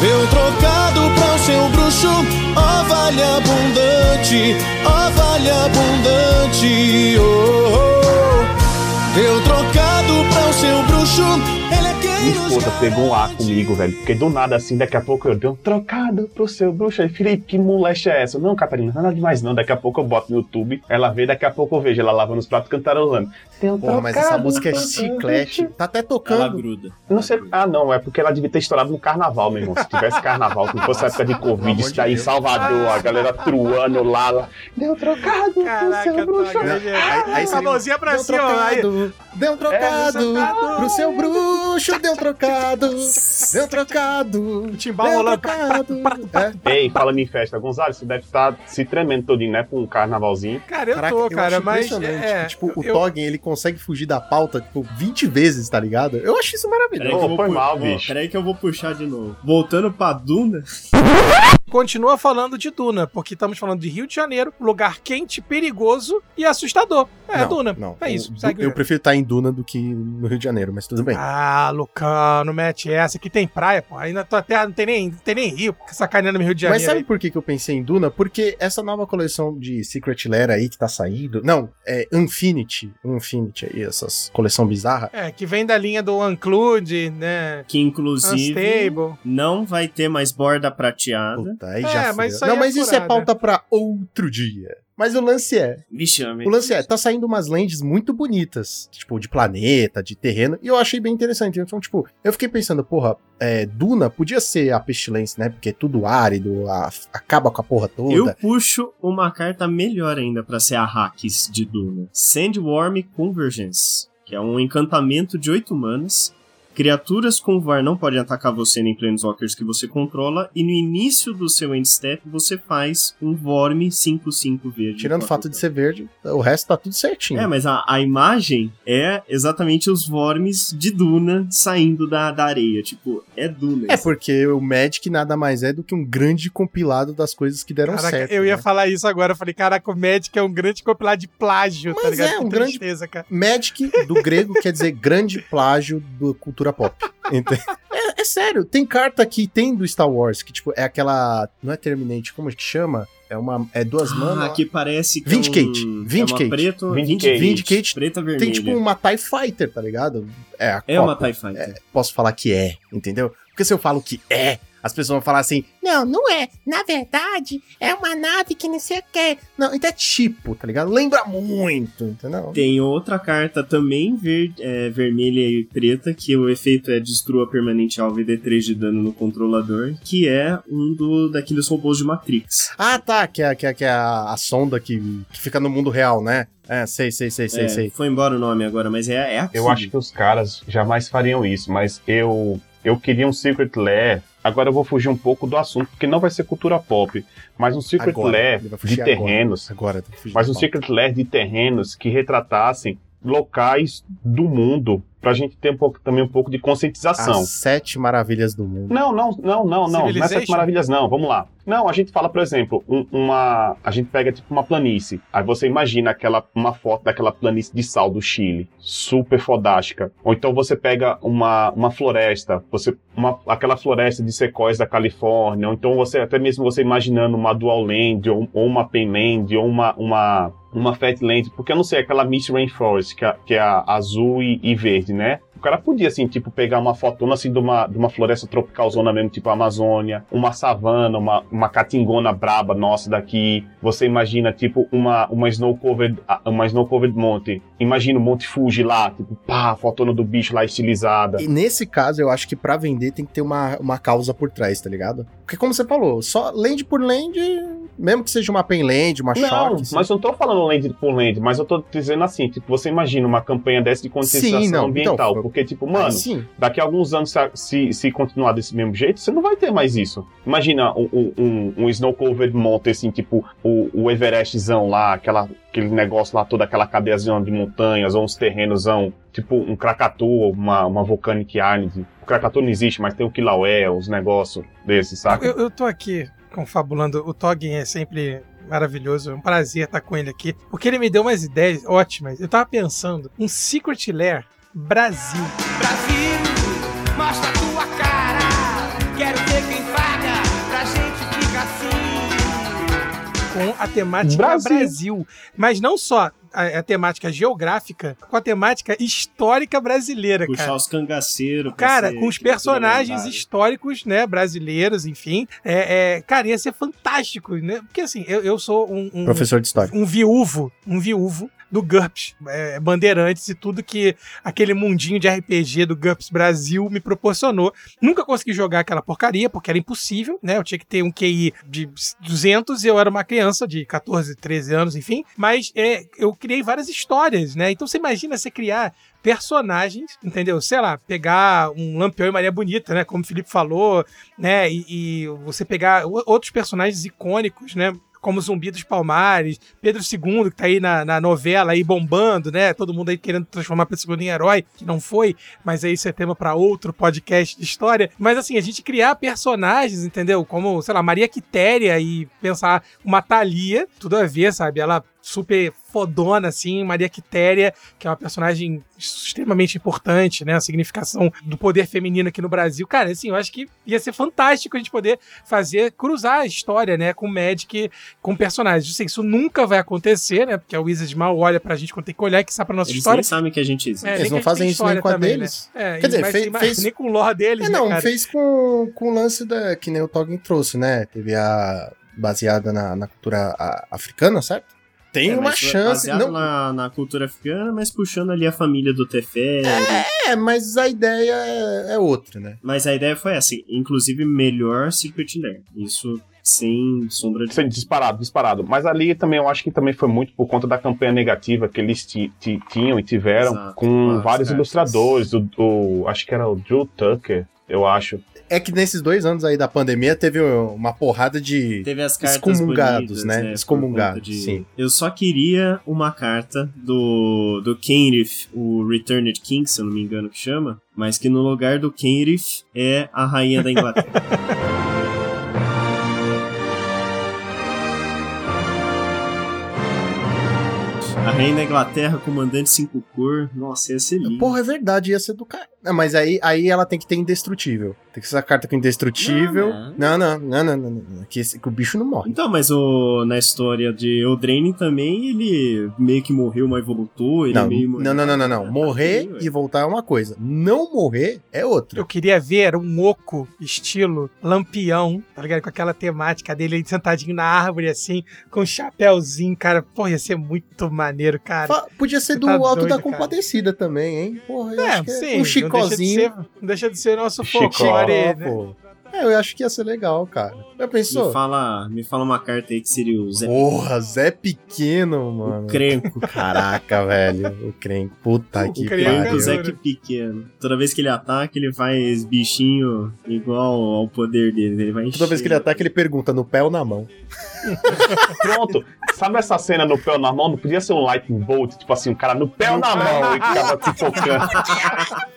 Deu trocado para o seu bruxo, ó vale abundante, ó vale abundante, oh, oh. Deu trocado para o seu bruxo, Minha esposa pegou um ar comigo, velho. Porque do nada, assim, daqui a pouco eu dei um trocado pro seu bruxo. Aí, Felipe, que moleste é essa? Não, Catarina, nada demais não. Daqui a pouco eu boto no YouTube, ela vê, daqui a pouco eu vejo ela lavando os pratos cantarolando. Deu um Porra, mas essa trocado música é pro chiclete. bruxo. Tá até Ela tocando. gruda. Não sei. Ah, não, é porque ela devia ter estourado no carnaval, meu irmão. Se tivesse carnaval, se fosse época de Covid, isso de daí em. Salvador, a galera truando lá. lá. Deu trocado pro Caraca, seu bruxo. tô Aí, aí a seria um, mãozinha pra deu cima, aí. Deu um trocado, trocado. pro seu bruxo, deu um trocado, deu um trocado, timbal deu rolando. trocado. É. Ei, falando em festa, Gonzalo, você deve estar se tremendo todinho, né? Com um carnavalzinho. Cara, eu Caraca, tô, eu cara, mas. É, que, tipo, o eu- Toggen, ele consegue fugir da pauta, tipo, 20 vezes, tá ligado? Eu acho isso Peraí maravilhoso. que eu foi pu- mal, bicho. Peraí que eu vou puxar de novo. Voltando pra Duna. continua falando de Duna, porque estamos falando de Rio de Janeiro, lugar quente, perigoso e assustador. É, não, Duna. Não, É isso. Eu jogo. prefiro estar em Duna do que no Rio de Janeiro, mas tudo bem. Ah, Lucão, não mete essa. Aqui tem praia, pô. Aí na tua terra não tem nem, não tem nem rio, sacaneando no Rio de Mas Janeiro. sabe por que, que eu pensei em Duna? Porque essa nova coleção de Secret Lair aí que tá saindo. Não, é Infinity. Infinity aí, essas coleção bizarra. É, que vem da linha do Unclude, né? Que inclusive Unstable. não vai ter mais borda prateada. Puta, aí É, já mas fudeu. isso aí Não, é mas isso é pauta pra outro dia. Mas o lance é, Vixe, homem. o lance é, tá saindo umas lentes muito bonitas, tipo, de planeta, de terreno, e eu achei bem interessante. Então, tipo, eu fiquei pensando, porra, é, Duna podia ser a pestilência, né? Porque é tudo árido, a- acaba com a porra toda. Eu puxo uma carta melhor ainda pra ser a Hacks de Duna. Sandworm Convergence, que é um encantamento de 8 manas. Criaturas com VAR não podem atacar você nem Planeswalkers que você controla, e no início do seu end step você faz um Vorme 5-5 verde. Tirando o fato de ser verde, o resto tá tudo certinho. É, mas a, a imagem é exatamente os Vormes de Duna saindo da, da areia. Tipo, é Duna. É porque o Magic nada mais é do que um grande compilado das coisas que deram Caraca, certo. eu ia né? falar isso agora. Eu falei, caraca, o Magic é um grande compilado de plágio, tá Mas ligado? é, que um grande- tristeza, cara. Magic do grego quer dizer grande plágio da cultura pop. Entende? É, é sério, tem carta que tem do Star Wars, que tipo, é aquela. Não é Terminate, como é que chama? É uma. É duas Ah, manas. que parece que Vindicate, é um, Vindicate. É uma preto, Vindicate. Vindicate preta vermelha. Tem tipo uma TIE Fighter, tá ligado? É, a É uma. TIE Fighter. Posso falar que é, entendeu? Porque se eu falo que é, as pessoas vão falar assim: não, não é. Na verdade, é uma nave que não sei o que. Não, então é tipo, tá ligado? Lembra muito, entendeu? Tem outra carta também ver, é, vermelha e preta, que o efeito é destrua permanente alvo e dê 3 de dano no controlador, que é um do, daqueles robôs de Matrix. Ah, tá, que é, que é, que é a, a sonda que, que fica no mundo real, né? É, sei, sei, sei, sei, É, sei. Foi embora o nome agora, mas é, é aquilo. Eu acho que os caras jamais fariam isso, mas eu eu queria um Secret Lair. Agora eu vou fugir um pouco do assunto, porque não vai ser cultura pop, mas um Secret Agora, Lair de agora. terrenos, Agora, fugir mas um. Secret Lair de terrenos que retratassem locais do mundo, pra gente ter um pouco, também um pouco de conscientização. As sete maravilhas do mundo. Não, não, não, não, não. Não é? Sete Maravilhas, não. Vamos lá. Não, a gente fala, por exemplo, um- uma. A gente pega tipo uma planície. Aí você imagina aquela uma foto daquela planície de sal do Chile, super fodástica. Ou então você pega uma, uma floresta, você uma, aquela floresta de sequoias da Califórnia. Ou então você até mesmo você imaginando uma Dual Land ou, ou uma Penland ou uma uma uma Fatland, porque eu não sei, aquela Mist Rainforest, que é, que é azul e, e verde, né? O cara podia, assim, tipo, pegar uma fotona, assim, de uma, de uma floresta tropical zona mesmo, tipo a Amazônia, uma savana, uma, uma catingona braba nossa daqui. Você imagina, tipo, uma, uma snow-covered, uma snow-covered monte. Imagina o Monte Fuji lá, tipo, pá, fotona do bicho lá estilizada. E nesse caso, eu acho que pra vender tem que ter uma, uma causa por trás, tá ligado? Porque como você falou, só land por land, mesmo que seja uma penland, uma Não, short... assim, mas eu não tô falando land por land, mas eu tô dizendo assim, tipo, você imagina uma campanha dessa de conscientização Sim, não, ambiental, então, porque, tipo, mano, sim. daqui a alguns anos, se, se, continuar desse mesmo jeito, você não vai ter mais isso. Imagina um, um, um, um Snow Covered Mountain, assim, tipo o, o Everestzão lá, aquela, aquele negócio lá, toda aquela cadeiazão de montanhas, ou uns terrenosão, tipo um Krakatoa, uma, uma Volcanic Island. O Krakatoa não existe, mas tem o Kilauea, os negócios desses, saca? Eu, eu tô aqui confabulando. O Toggin é sempre maravilhoso. É um prazer estar com ele aqui. Porque ele me deu umas ideias ótimas. Eu tava pensando um Secret Lair Brasil. Brasil, mostra tua cara. Quero ver quem paga pra gente ficar assim. com a temática Brasil. Brasil. Mas não só a, a temática geográfica, com a temática histórica brasileira, Puxar cara. os cangaceiros. Cara, com os personagens históricos, né, brasileiros, enfim. É, é, cara, ia ser fantástico, né? Porque assim, eu, eu sou um, um, Professor de história. um viúvo, um viúvo do GURPS, é, Bandeirantes e tudo que aquele mundinho de RPG do GURPS Brasil me proporcionou. Nunca consegui jogar aquela porcaria, porque era impossível, né? Eu tinha que ter um QI de 200 e eu era uma criança de 14, 13 anos, enfim. Mas é, eu criei várias histórias, né? Então você imagina você criar personagens, entendeu? Sei lá, pegar um Lampião e Maria Bonita, né? Como o Felipe falou, né? E, e você pegar outros personagens icônicos, né? Como Zumbi dos Palmares, Pedro II, que tá aí na, na novela aí bombando, né? Todo mundo aí querendo transformar Pedro II em herói, que não foi, mas aí isso é tema pra outro podcast de história. Mas assim, a gente criar personagens, entendeu? Como, sei lá, Maria Quitéria e pensar uma Thalia, tudo a ver, sabe? Ela super fodona, assim, Maria Quitéria, que é uma personagem extremamente importante, né? A significação do poder feminino aqui no Brasil. Cara, assim, eu acho que ia ser fantástico a gente poder fazer, cruzar a história, né? Com Magic, com personagens. Sei, isso nunca vai acontecer, né? Porque a Wizard mal olha pra gente quando tem que olhar que sai pra nossa Eles história. nem sabem que a gente existe. É, Eles não fazem isso nem com a também, deles. Né? É, Quer dizer, mas fez- ima- fez- nem com o lore deles, É, né, não, cara? fez com, com o lance da, que nem o Toggen trouxe, né? Teve a baseada na, na cultura a- africana, certo? Tem É, uma mas chance. Não, na, na cultura africana, mas puxando ali a família do Teferi. É, mas a ideia é, é outra, né? Mas a ideia foi essa, inclusive melhor Secret Lair. Isso sem sombra de. Isso é disparado, disparado. Mas ali também eu acho que também foi muito por conta da campanha negativa que eles ti- ti- tinham e tiveram Exato. com vários cartas. ilustradores. O, o- acho que era o Drew Tucker, eu acho. É que nesses dois anos aí da pandemia teve uma porrada de. Teve as cartas Excomungados, bonitas, né? por Excomungados, de- sim. Eu só queria uma carta do, do Kenrith, o Returned King, se eu não me engano que chama, mas que no lugar do Kenrith é a rainha da Inglaterra. A rainha da Inglaterra, comandante cinco cor. Nossa, ia ser lindo. Porra, é verdade, ia ser do cara. Não, mas aí, aí ela tem que ter indestrutível. Tem que ser essa carta com indestrutível. Não, não, não, não, não. não, Que, esse- que o bicho não morre. Então, mas o, na história de Eldraine também, ele meio que morreu, mas voltou. Ele Não, meio não, não, não, não, não. Tá Morrer feio, e voltar é uma coisa. Não morrer é outra. Eu queria ver um oco estilo lampião, tá ligado? Com aquela temática dele aí sentadinho na árvore, assim, com um chapéuzinho, cara. Pô, ia ser muito maneiro, cara. Fa- Podia ser Você do tá Alto doido, da cara. Compadecida também, hein? Porra, eu É, acho que é sim. um Não deixa, de ser, deixa de ser nosso folclore, né? pô. É, eu acho que ia ser legal, cara. Já Me pensou? fala, me fala uma carta aí que seria o Zé Porra, Zé Pequeno, mano. Crenco. Caraca, velho. O Crenco. Puta O que Crenco é O pariu. Zé que pequeno. Toda vez que ele ataca, ele faz bichinho igual ao poder dele. Ele vai Toda vez que ele encher. ataca, ele pergunta no pé ou na mão. Pronto. Sabe essa cena no pé ou na mão? Não podia ser um lightning bolt, tipo assim, um cara no pé ou na mão e ficava pipocando.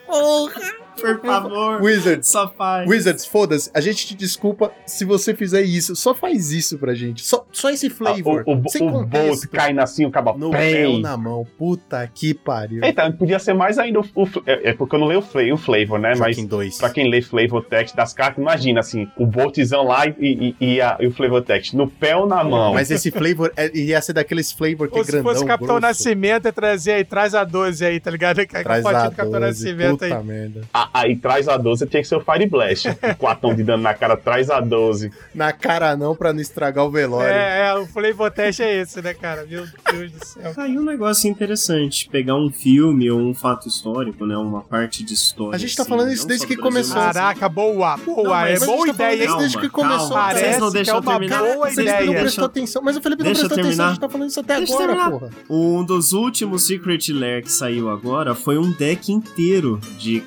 Por favor. Wizards, Só faz. Wizards, foda-se. A gente te desculpa se você fizer isso. Só faz isso pra gente. Só, só esse flavor. Ah, o o, sem o bolt caindo assim, o cabo No pé. na mão. Puta que pariu. Então, podia ser mais ainda o, o- é, é porque eu não leio o, fla- o flavor, né? Mas 2. pra quem lê flavor text das cartas, imagina assim, o boltzão lá e, e, e a- e o flavor text no pé ou na mão. Mas esse flavor é, ia ser daqueles flavor que Ou é se grandão, fosse Capitão grosso. Nascimento, é trazer aí, traz a 12 aí, tá ligado? Com a Traz fotinha a do Capitão 12, Nascimento aí. puta merda. A- Aí traz a 12 tinha que ser o Fire Blast. o quatão de dano na cara, traz a 12. Na cara não, pra não estragar o velório. É, é, o flavor test é esse, né, cara? Meu Deus do céu. Tá aí um negócio interessante. Pegar um filme ou um fato histórico, né? Uma parte de história. A gente tá assim, falando isso desde que começou. Caraca, boa, boa. Não, é boa tá falando ideia, isso desde que começou, calma. Vocês não Parece deixam que é uma terminar. boa Vocês Vocês ideia. não prestou atenção, mas o Felipe não prestou atenção, a terminar. gente tá falando isso até Deixa agora, terminar. porra. Um dos últimos Secret Lair que saiu agora foi um deck inteiro de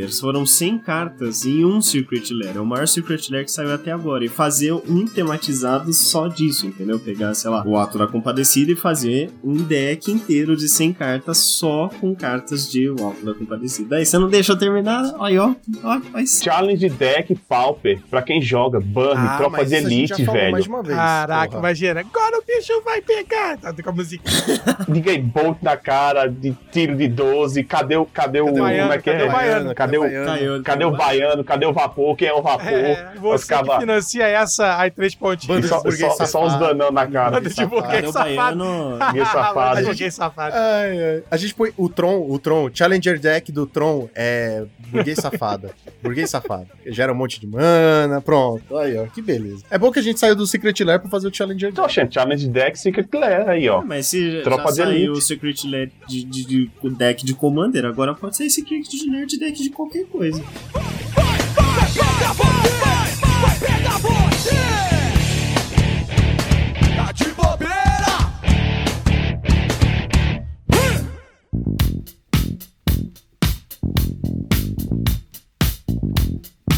Commanders. Foram 100 cartas em um Secret Lair. É o maior Secret Lair que saiu até agora. E fazer um tematizado só disso, entendeu? Pegar, sei lá, o Ato da Compadecida e fazer um deck inteiro de 100 cartas só com cartas de O Ato da Compadecida. Aí você não deixa eu terminar? Olha, ó. Challenge deck Pauper, pra quem joga, Burn, Ah, Tropa de Elite, velho. mais uma vez, Caraca, porra. imagina. Agora o bicho vai pegar. Tá com a música. Aí, Bolt na cara, de tiro de 12, cadê o. Cadê o. Cadê o como baiano? é que Cadê o é? baiano? Cadê o- baiano? Cadê o baiano? Cadê o vapor? Quem é o vapor? É, você que financia essa, aí três pontinhos. Só, só, só os safado. danão na cara. Banda de safado. burguês Cadê o safado. baiano? Burguês safado. Burguês safado. Ai, ai. A gente põe o Tron, o Tron, Challenger Deck do Tron é burguês safada. burguês safado. Gera um monte de mana, pronto. Aí, ó, que beleza. É bom que a gente saiu do Secret Lair pra fazer o Challenger Tô Deck. achando Challenge deck Secret Lair aí, ó. Ah, Mas se Tropa já de saiu elite. o Secret Lair de, de, de- deck de Commander, agora pode sair Secret Lair de deck de qualquer coisa.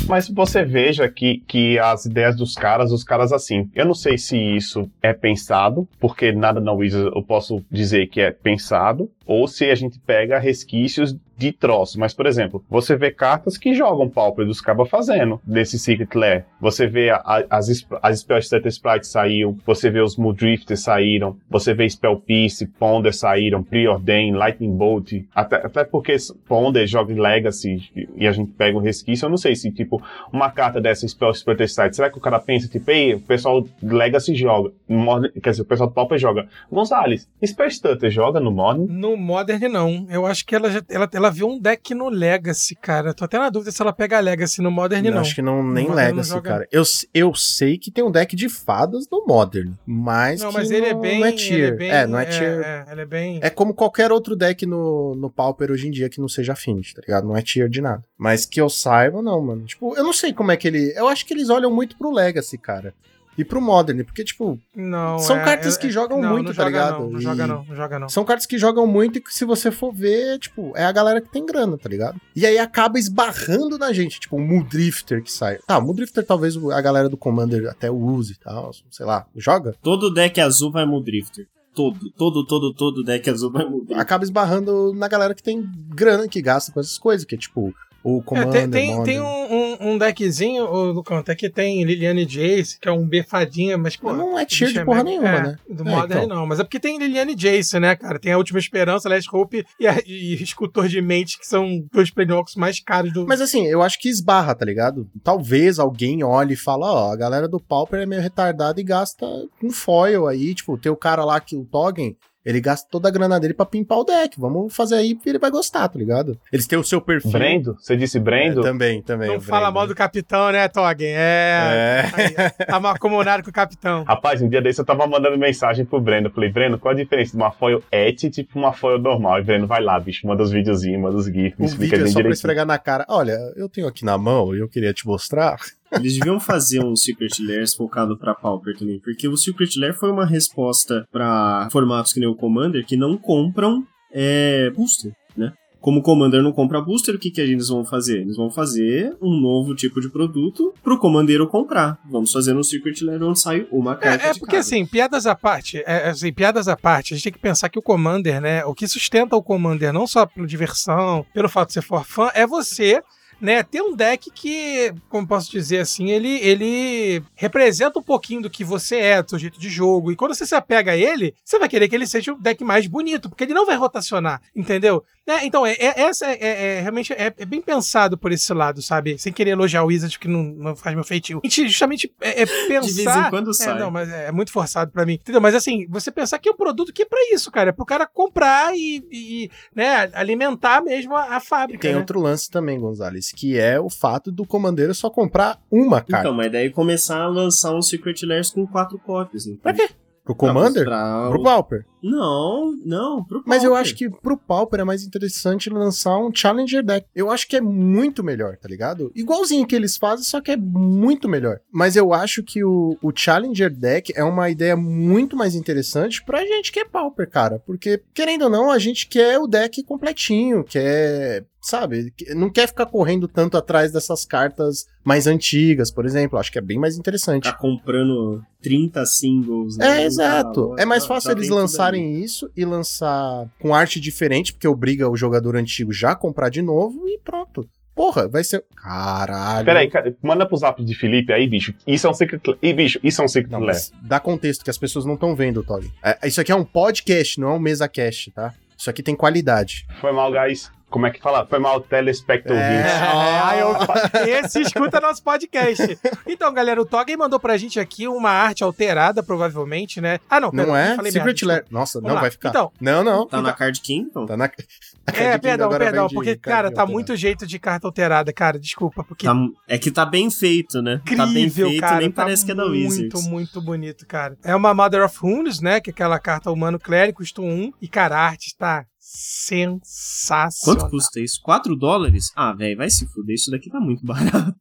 Mas você veja que, que as ideias dos caras, os caras assim, eu não sei se isso é pensado, porque nada na Wizard eu posso dizer que é pensado, ou se a gente pega resquícios de troços. Mas, por exemplo, você vê cartas que jogam Pauper dos cabas fazendo desse Secret Lair. Você vê a- a- as, as Spell Stutter Sprites saíram, você vê os Moodrifters saíram, você vê Spell Piece, Ponder saíram, Preordain, Lightning Bolt, até, até porque Ponder joga em Legacy e- a gente pega um resquício, eu não sei se, tipo, uma carta dessa Spell Stutter Sprite, será que o cara pensa, tipo, ei, o pessoal Legacy joga, Modern- quer dizer, o pessoal do Pauper joga. Gonzales, Spell Stutter joga no Modern? No Modern, não. Eu acho que ela, já, ela, ela viu um deck no Legacy, cara. Tô até na dúvida se ela pega Legacy no Modern, Eu não. acho que não, nem não Legacy, joga. cara. Eu, eu sei que tem um deck de fadas no Modern, mas Não, mas ele é não- bem. não é ele tier. bem- É, não é tier. É, ele é bem. É como qualquer outro deck no, no Pauper hoje em dia que não seja Affinity, tá ligado? Não é tier de nada. Mas que eu saiba, não, mano. Tipo, eu não sei como é que ele. Eu acho que eles olham muito pro Legacy, cara. E pro Modern, porque, tipo, Não, São é- cartas é- que jogam não, muito, não tá joga ligado? Não, não E- joga não, não joga não. São cartas que jogam muito e que se você for ver, tipo, é a galera que tem grana, tá ligado? E aí acaba esbarrando na gente, tipo, o Muldrifter que sai. Tá, o Muldrifter talvez a galera do Commander até use e tal, sei lá, joga. Todo deck azul vai Muldrifter. Todo, todo, todo, todo deck azul vai Muldrifter. Acaba esbarrando na galera que tem grana, que gasta com essas coisas, que é tipo, o É, Commander, tem, tem, um, um, um deckzinho, ô, Lucão, até que tem Liliane Jace, que é um befadinha, mas, pô. Não é o bicho de porra mega- nenhuma, é, né? Do É, Modern então. não, mas é porque tem Liliane Jace, né, cara? Tem a Última Esperança, Last Hope e, a, e Escultor de Mente, que são dois Planeswalkers mais caros do. Mas assim, eu acho que esbarra, tá ligado? Talvez alguém olhe e fala, ó, a galera do Pauper é meio retardada e gasta um foil aí, tipo, tem o cara lá que o Toggen, ele gasta toda a grana dele pra pimpar o deck. Vamos fazer aí porque ele vai gostar, tá ligado? Eles têm o seu perfil. Brendo? Você disse Brendo? É, também, também. não fala Brendo. mal do capitão, né, Toggen? É. É. Aí, tá mal acomodado com o capitão. Rapaz, um dia desse eu tava mandando mensagem pro Breno. Falei, Breno, qual a diferença de uma foil et tipo uma foil normal? E Breno, vai lá, bicho, manda os videozinhos, manda os GIFs, me O explica vídeo é só pra direitinho. esfregar na cara. Olha, eu tenho aqui na mão e eu queria te mostrar. Eles deviam fazer um Secret Lairs focado pra Pauper também, porque o Secret Lair foi uma resposta pra formatos que nem o Commander que não compram é, booster, né? Como o Commander não compra booster, o que, que eles vão fazer? Eles vão fazer um novo tipo de produto pro Commandeiro comprar. Vamos fazer um Secret Lair onde sai uma carta É, é porque assim, piadas à parte, é, assim, piadas à parte, a gente tem que pensar que o Commander, né, o que sustenta o Commander, não só pela diversão, pelo fato de ser for fã, é você, né, ter um deck que, como posso dizer assim, ele, ele representa um pouquinho do que você é, do seu jeito de jogo, e quando você se apega a ele, você vai querer que ele seja o deck mais bonito, porque ele não vai rotacionar, entendeu? É, então, é, é- essa é, é- é- realmente é, é bem pensado por esse lado, sabe? Sem querer elogiar o Wizard, que não, não faz meu feitio. A gente justamente é, é pensar... De vez em quando É, sai. não, mas é muito forçado pra mim. Entendeu? Mas assim, você pensar que é um produto que é pra isso, cara. É pro cara comprar e, e, né, alimentar mesmo a, a fábrica. Tem né? outro lance também, Gonzalez, que é o fato do Commandeiro só comprar uma carta. Então, mas daí começar a lançar um Secret Lairs com quatro cópias. Então. Pra quê? Pro Commander? Pra- Pro Pauper. Não, não, pro Mas eu Pauper. acho que pro Pauper é mais interessante lançar um Challenger deck. Eu acho que é muito melhor, tá ligado? Igualzinho que eles fazem, só que é muito melhor. Mas eu acho que o, o Challenger deck é uma ideia muito mais interessante pra gente que é Pauper, cara. Porque, querendo ou não, a gente quer o deck completinho, quer. Sabe? que- Não quer ficar correndo tanto atrás dessas cartas mais antigas, por exemplo. Acho que é bem mais interessante. Ficar comprando 30 singles. né? É, exato. Tá, É mais tá, fácil tá eles tudo lançarem isso e lançar com arte diferente, porque obriga o jogador antigo já a comprar de novo e pronto. Porra, vai ser. Caralho. Peraí, cara, manda pro zap de Felipe aí, bicho. Isso é um Secret. Ih, bicho, isso é um Secret Não, mas dá contexto que as pessoas não estão vendo, Tog. É, isso aqui é um podcast, não é um mesa cast, tá? Isso aqui tem qualidade. Foi mal, guys. Como é que fala? Foi mal, telespecto É. ouvinte. É, aí eu- esse escuta nosso podcast. Então, galera, o Toggen mandou pra gente aqui uma arte alterada, provavelmente, né? Ah, não, Não perdão, é? falei Secret Lair. Nossa, Vamos não lá. vai ficar. Então. não, não. Tá na Card King, então? Tá na. É, perdão, perdão, porque, cara, tá alterado. muito jeito de carta alterada, cara, desculpa, porque Tá- é que tá bem feito, né? tá bem incrível, feito, cara. nem tá parece que é da muito, Wizards. muito bonito, cara. É uma Mother of Runes, né? Que é aquela carta humano clérigo, custa um. E, cara, a arte tá sensacional. Quanto custa isso? 4 dólares? Ah, velho, vai se fuder, isso daqui tá muito barato.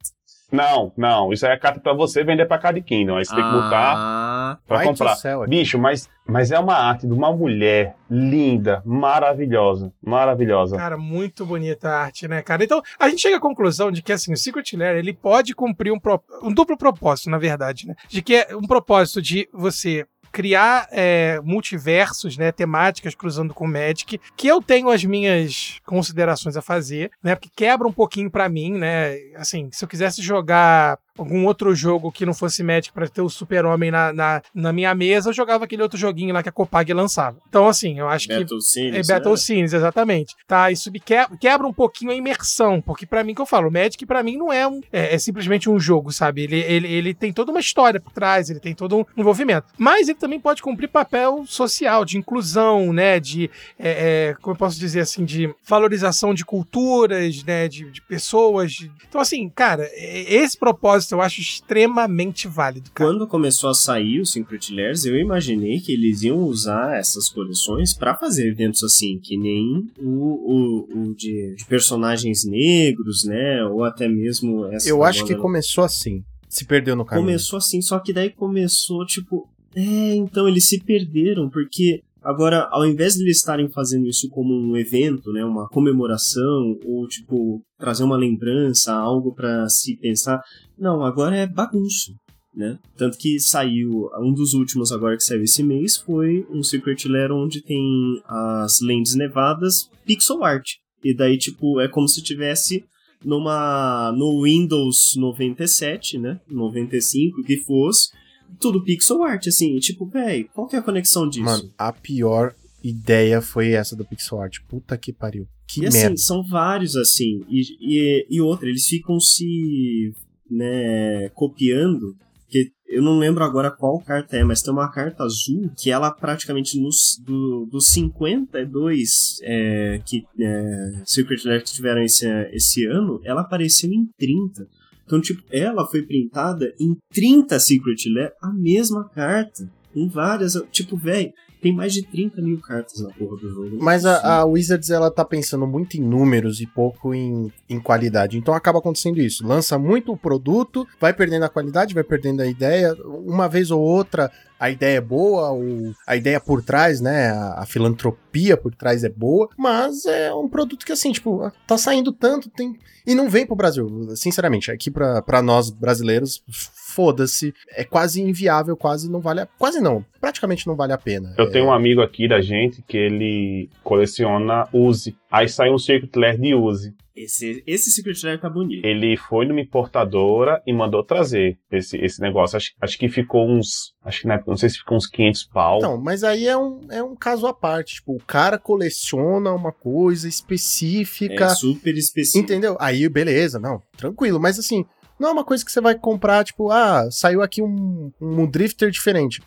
Não, não. Isso aí é carta pra você vender pra Card Kingdom. Aí você tem que botar Ah, do comprar. céu. Bicho, mas, mas é uma arte de uma mulher linda, maravilhosa. Maravilhosa. Cara, muito bonita a arte, né, cara? Então, a gente chega à conclusão de que, assim, o Secret Lair, ele pode cumprir um, pro- um duplo propósito, na verdade, né? De que é um propósito de você criar é, multiversos, né, temáticas cruzando com o Magic, que eu tenho as minhas considerações a fazer, né, porque quebra um pouquinho pra mim, né, assim, se eu quisesse jogar algum outro jogo que não fosse Magic pra ter o Super-Homem na, na, na minha mesa, eu jogava aquele outro joguinho lá que a Copag lançava. Então, assim, eu acho que Battle Scenes, é Battle né? Scenes, exatamente. Tá, isso me que- quebra um pouquinho a imersão, porque pra mim que eu falo, Magic pra mim não é um é, é simplesmente um jogo, sabe? Ele, ele, ele tem toda uma história por trás, ele tem todo um envolvimento. Mas ele também pode cumprir papel social, de inclusão, né? De, é, é, como eu posso dizer assim, de valorização de culturas, né? De, de pessoas. de- Então, assim, cara, é- esse propósito eu acho extremamente válido, cara. Quando começou a sair o Secret Lairs, eu imaginei que eles iam usar essas coleções pra fazer eventos assim, que nem o, o, o de, de personagens negros, né? Ou até mesmo essa. Eu acho que começou assim. Se perdeu no caminho. Começou assim, só que daí começou, tipo. É, então eles se perderam, porque agora, ao invés de eles estarem fazendo isso como um evento, né, uma comemoração, ou tipo, trazer uma lembrança, algo pra se pensar, não, agora é bagunço. Né? Tanto que saiu, um dos últimos agora que saiu esse mês foi um Secret Lair onde tem as lentes nevadas pixel art. E daí, tipo, é como se tivesse numa no Windows 97, né? 95, que fosse, tudo pixel art, assim, tipo, véi, qual que é a conexão disso? Mano, a pior ideia foi essa do pixel art. Puta que pariu. Que e assim, merda. são vários, assim, e, e, e outra, eles ficam se, né, copiando, que eu não lembro agora qual carta é, mas tem uma carta azul que ela praticamente nos, do, dos 52 é, que, é, Secret Lair tiveram esse, esse ano, ela apareceu em 30. Então, tipo, ela foi printada em 30 Secret Lair, a mesma carta. Em várias. Tipo, velho, tem mais de 30 mil cartas na porra do jogo. Mas a, a Wizards, ela tá pensando muito em números e pouco em, em qualidade. Então acaba acontecendo isso. Lança muito o produto, vai perdendo a qualidade, vai perdendo a ideia. Uma vez ou outra, a ideia é boa, o, a ideia por trás, né? A, a filantropia por trás é boa, mas é um produto que, assim, tipo, tá saindo tanto, tem. E não vem pro Brasil. Sinceramente, aqui pra, pra nós brasileiros, foda-se. É quase inviável, quase não vale a. Quase não, praticamente não vale a pena. Eu É, tenho um amigo aqui da gente que ele coleciona Uzi. Aí saiu um Secret Lair de Uzi. Esse, esse Secret Lair tá bonito. Ele foi numa importadora e mandou trazer esse, esse negócio. Acho, acho que ficou uns. Acho que na época, não sei se ficou uns 500 pau. Então, mas aí é um, é um caso à parte. Tipo, o cara coleciona uma coisa específica. É super específico. entendeu? Aí, beleza, não, tranquilo. Mas assim, não é uma coisa que você vai comprar, tipo, ah, saiu aqui um, um drifter diferente.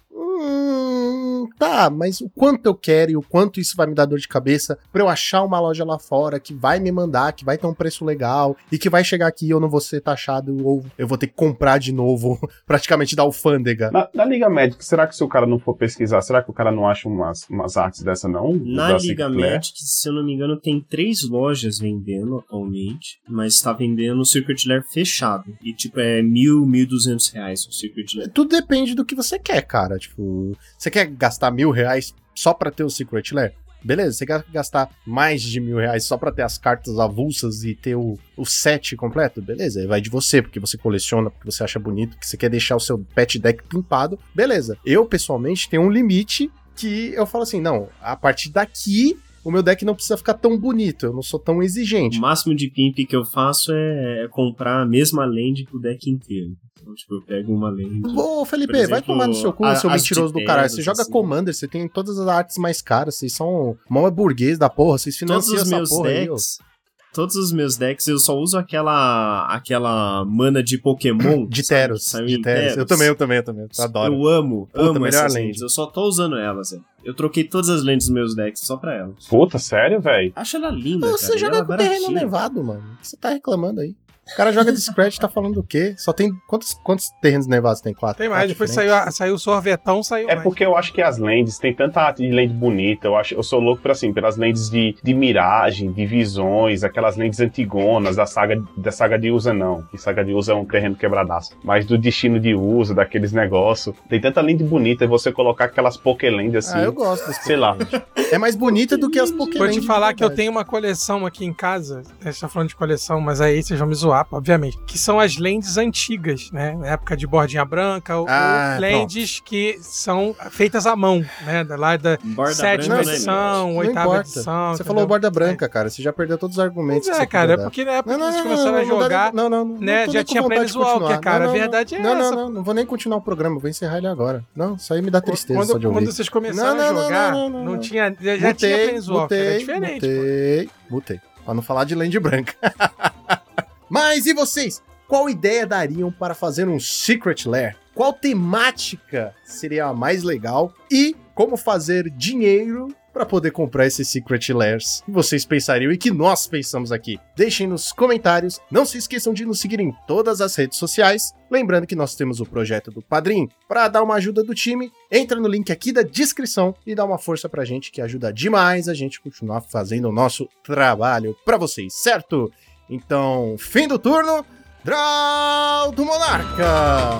Tá, mas o quanto eu quero e o quanto isso vai me dar dor de cabeça pra eu achar uma loja lá fora que vai me mandar, que vai ter um preço legal e que vai chegar aqui e eu não vou ser taxado ou eu vou ter que comprar de novo, praticamente da alfândega. Na, na Liga Magic, será que se o cara não for pesquisar, será que o cara não acha umas, umas artes dessa, não? Na Da Liga? Magic, se eu não me engano, tem três lojas vendendo atualmente, mas tá vendendo o Secret Lair fechado. E tipo, é mil, mil duzentos reais o Secret Lair. Tudo depende do que você quer, cara. Tipo, você quer gastar mil reais só pra ter o Secret Lair? Beleza, você quer gastar mais de mil reais só pra ter as cartas avulsas e ter o, o set completo? Beleza, vai de você, porque você coleciona, porque você acha bonito, porque você quer deixar o seu pet deck pimpado. Beleza. Eu, pessoalmente, tenho um limite que eu falo assim, não, a partir daqui o meu deck não precisa ficar tão bonito, eu não sou tão exigente. O máximo de pimp que eu faço é, é comprar a mesma land pro deck inteiro. Então, tipo, eu pego uma land. Ô, Felipe, exemplo, vai tomar no seu cu, a- seu mentiroso do caralho. Você joga assim. Commander, você tem todas as artes mais caras, vocês são mó é burguês da porra, vocês Todos financiam os essa meus porra aí, decks. Todos os meus decks eu só uso aquela aquela mana de Pokémon. De Teros, de Teros. Eu também, eu também, eu também. Adoro. Eu amo, Puta, amo melhor essas lentes. Eu só tô usando elas, velho. Eu troquei todas as lentes dos meus decks só pra elas. Puta, sério, velho? Acho ela linda, Você cara. e joga com terreno baratinha. nevado, mano. O que você tá reclamando aí? O cara joga de Scratch, tá falando o quê? Só tem. Quantos, quantos terrenos nevados tem? Quatro? Tem mais, Quatro depois diferentes? saiu, a- saiu o sorvetão, saiu É mais. porque eu acho que as lentes tem tanta arte de lente bonita. Eu acho, eu sou louco por assim, pelas lentes de, de miragem, de visões, aquelas lentes antigonas da saga da saga de Usa não. Que saga de Usa é um terreno quebradaço. Mas do destino de Usa, daqueles negócios. Tem tanta lente bonita e você colocar aquelas Pokéland assim. Ah, eu gosto das Sei lá. Pokéland. É mais bonita do que as Pokémon. Vou te falar que eu tenho uma coleção aqui em casa. A gente tá falando de coleção, mas aí vocês vão me zoar, obviamente. Que são as lentes antigas, né? Na época de bordinha branca, ou, Ah, ou lentes que são feitas à mão, né? Da- Lá da Borda sétima branca, né, edição, Não oitava importa. edição. Você entendeu? falou borda branca, cara. Você já perdeu todos os argumentos. Pois que é, você cara, é porque na época Não, que não, eles não, começaram não, a não jogar, não, não, não, né, não já tinha vontade de Planeswalker, continuar. cara, Não, a não, verdade é não, essa. Não, não, não vou nem continuar o programa, vou encerrar ele agora. Não, isso aí me dá tristeza quando, só de ouvir. quando vocês começaram Não, não, a não, jogar, não, não, não, não. tinha. Já, já tinha Planeswalker, era diferente. pô. Mutei, mutei. Pra não falar de Land Branca. Mas e vocês? Qual ideia dariam para fazer um Secret Lair? Qual temática seria a mais legal? E como fazer dinheiro para poder comprar esses Secret Lairs que vocês pensariam e que nós pensamos aqui? Deixem nos comentários. Não se esqueçam de nos seguir em todas as redes sociais. Lembrando que nós temos o projeto do Padrim. Para dar uma ajuda do time, entra no link aqui da descrição e dá uma força pra gente que ajuda demais a gente continuar fazendo o nosso trabalho para vocês, certo? Então, fim do turno. Draw do Monarca!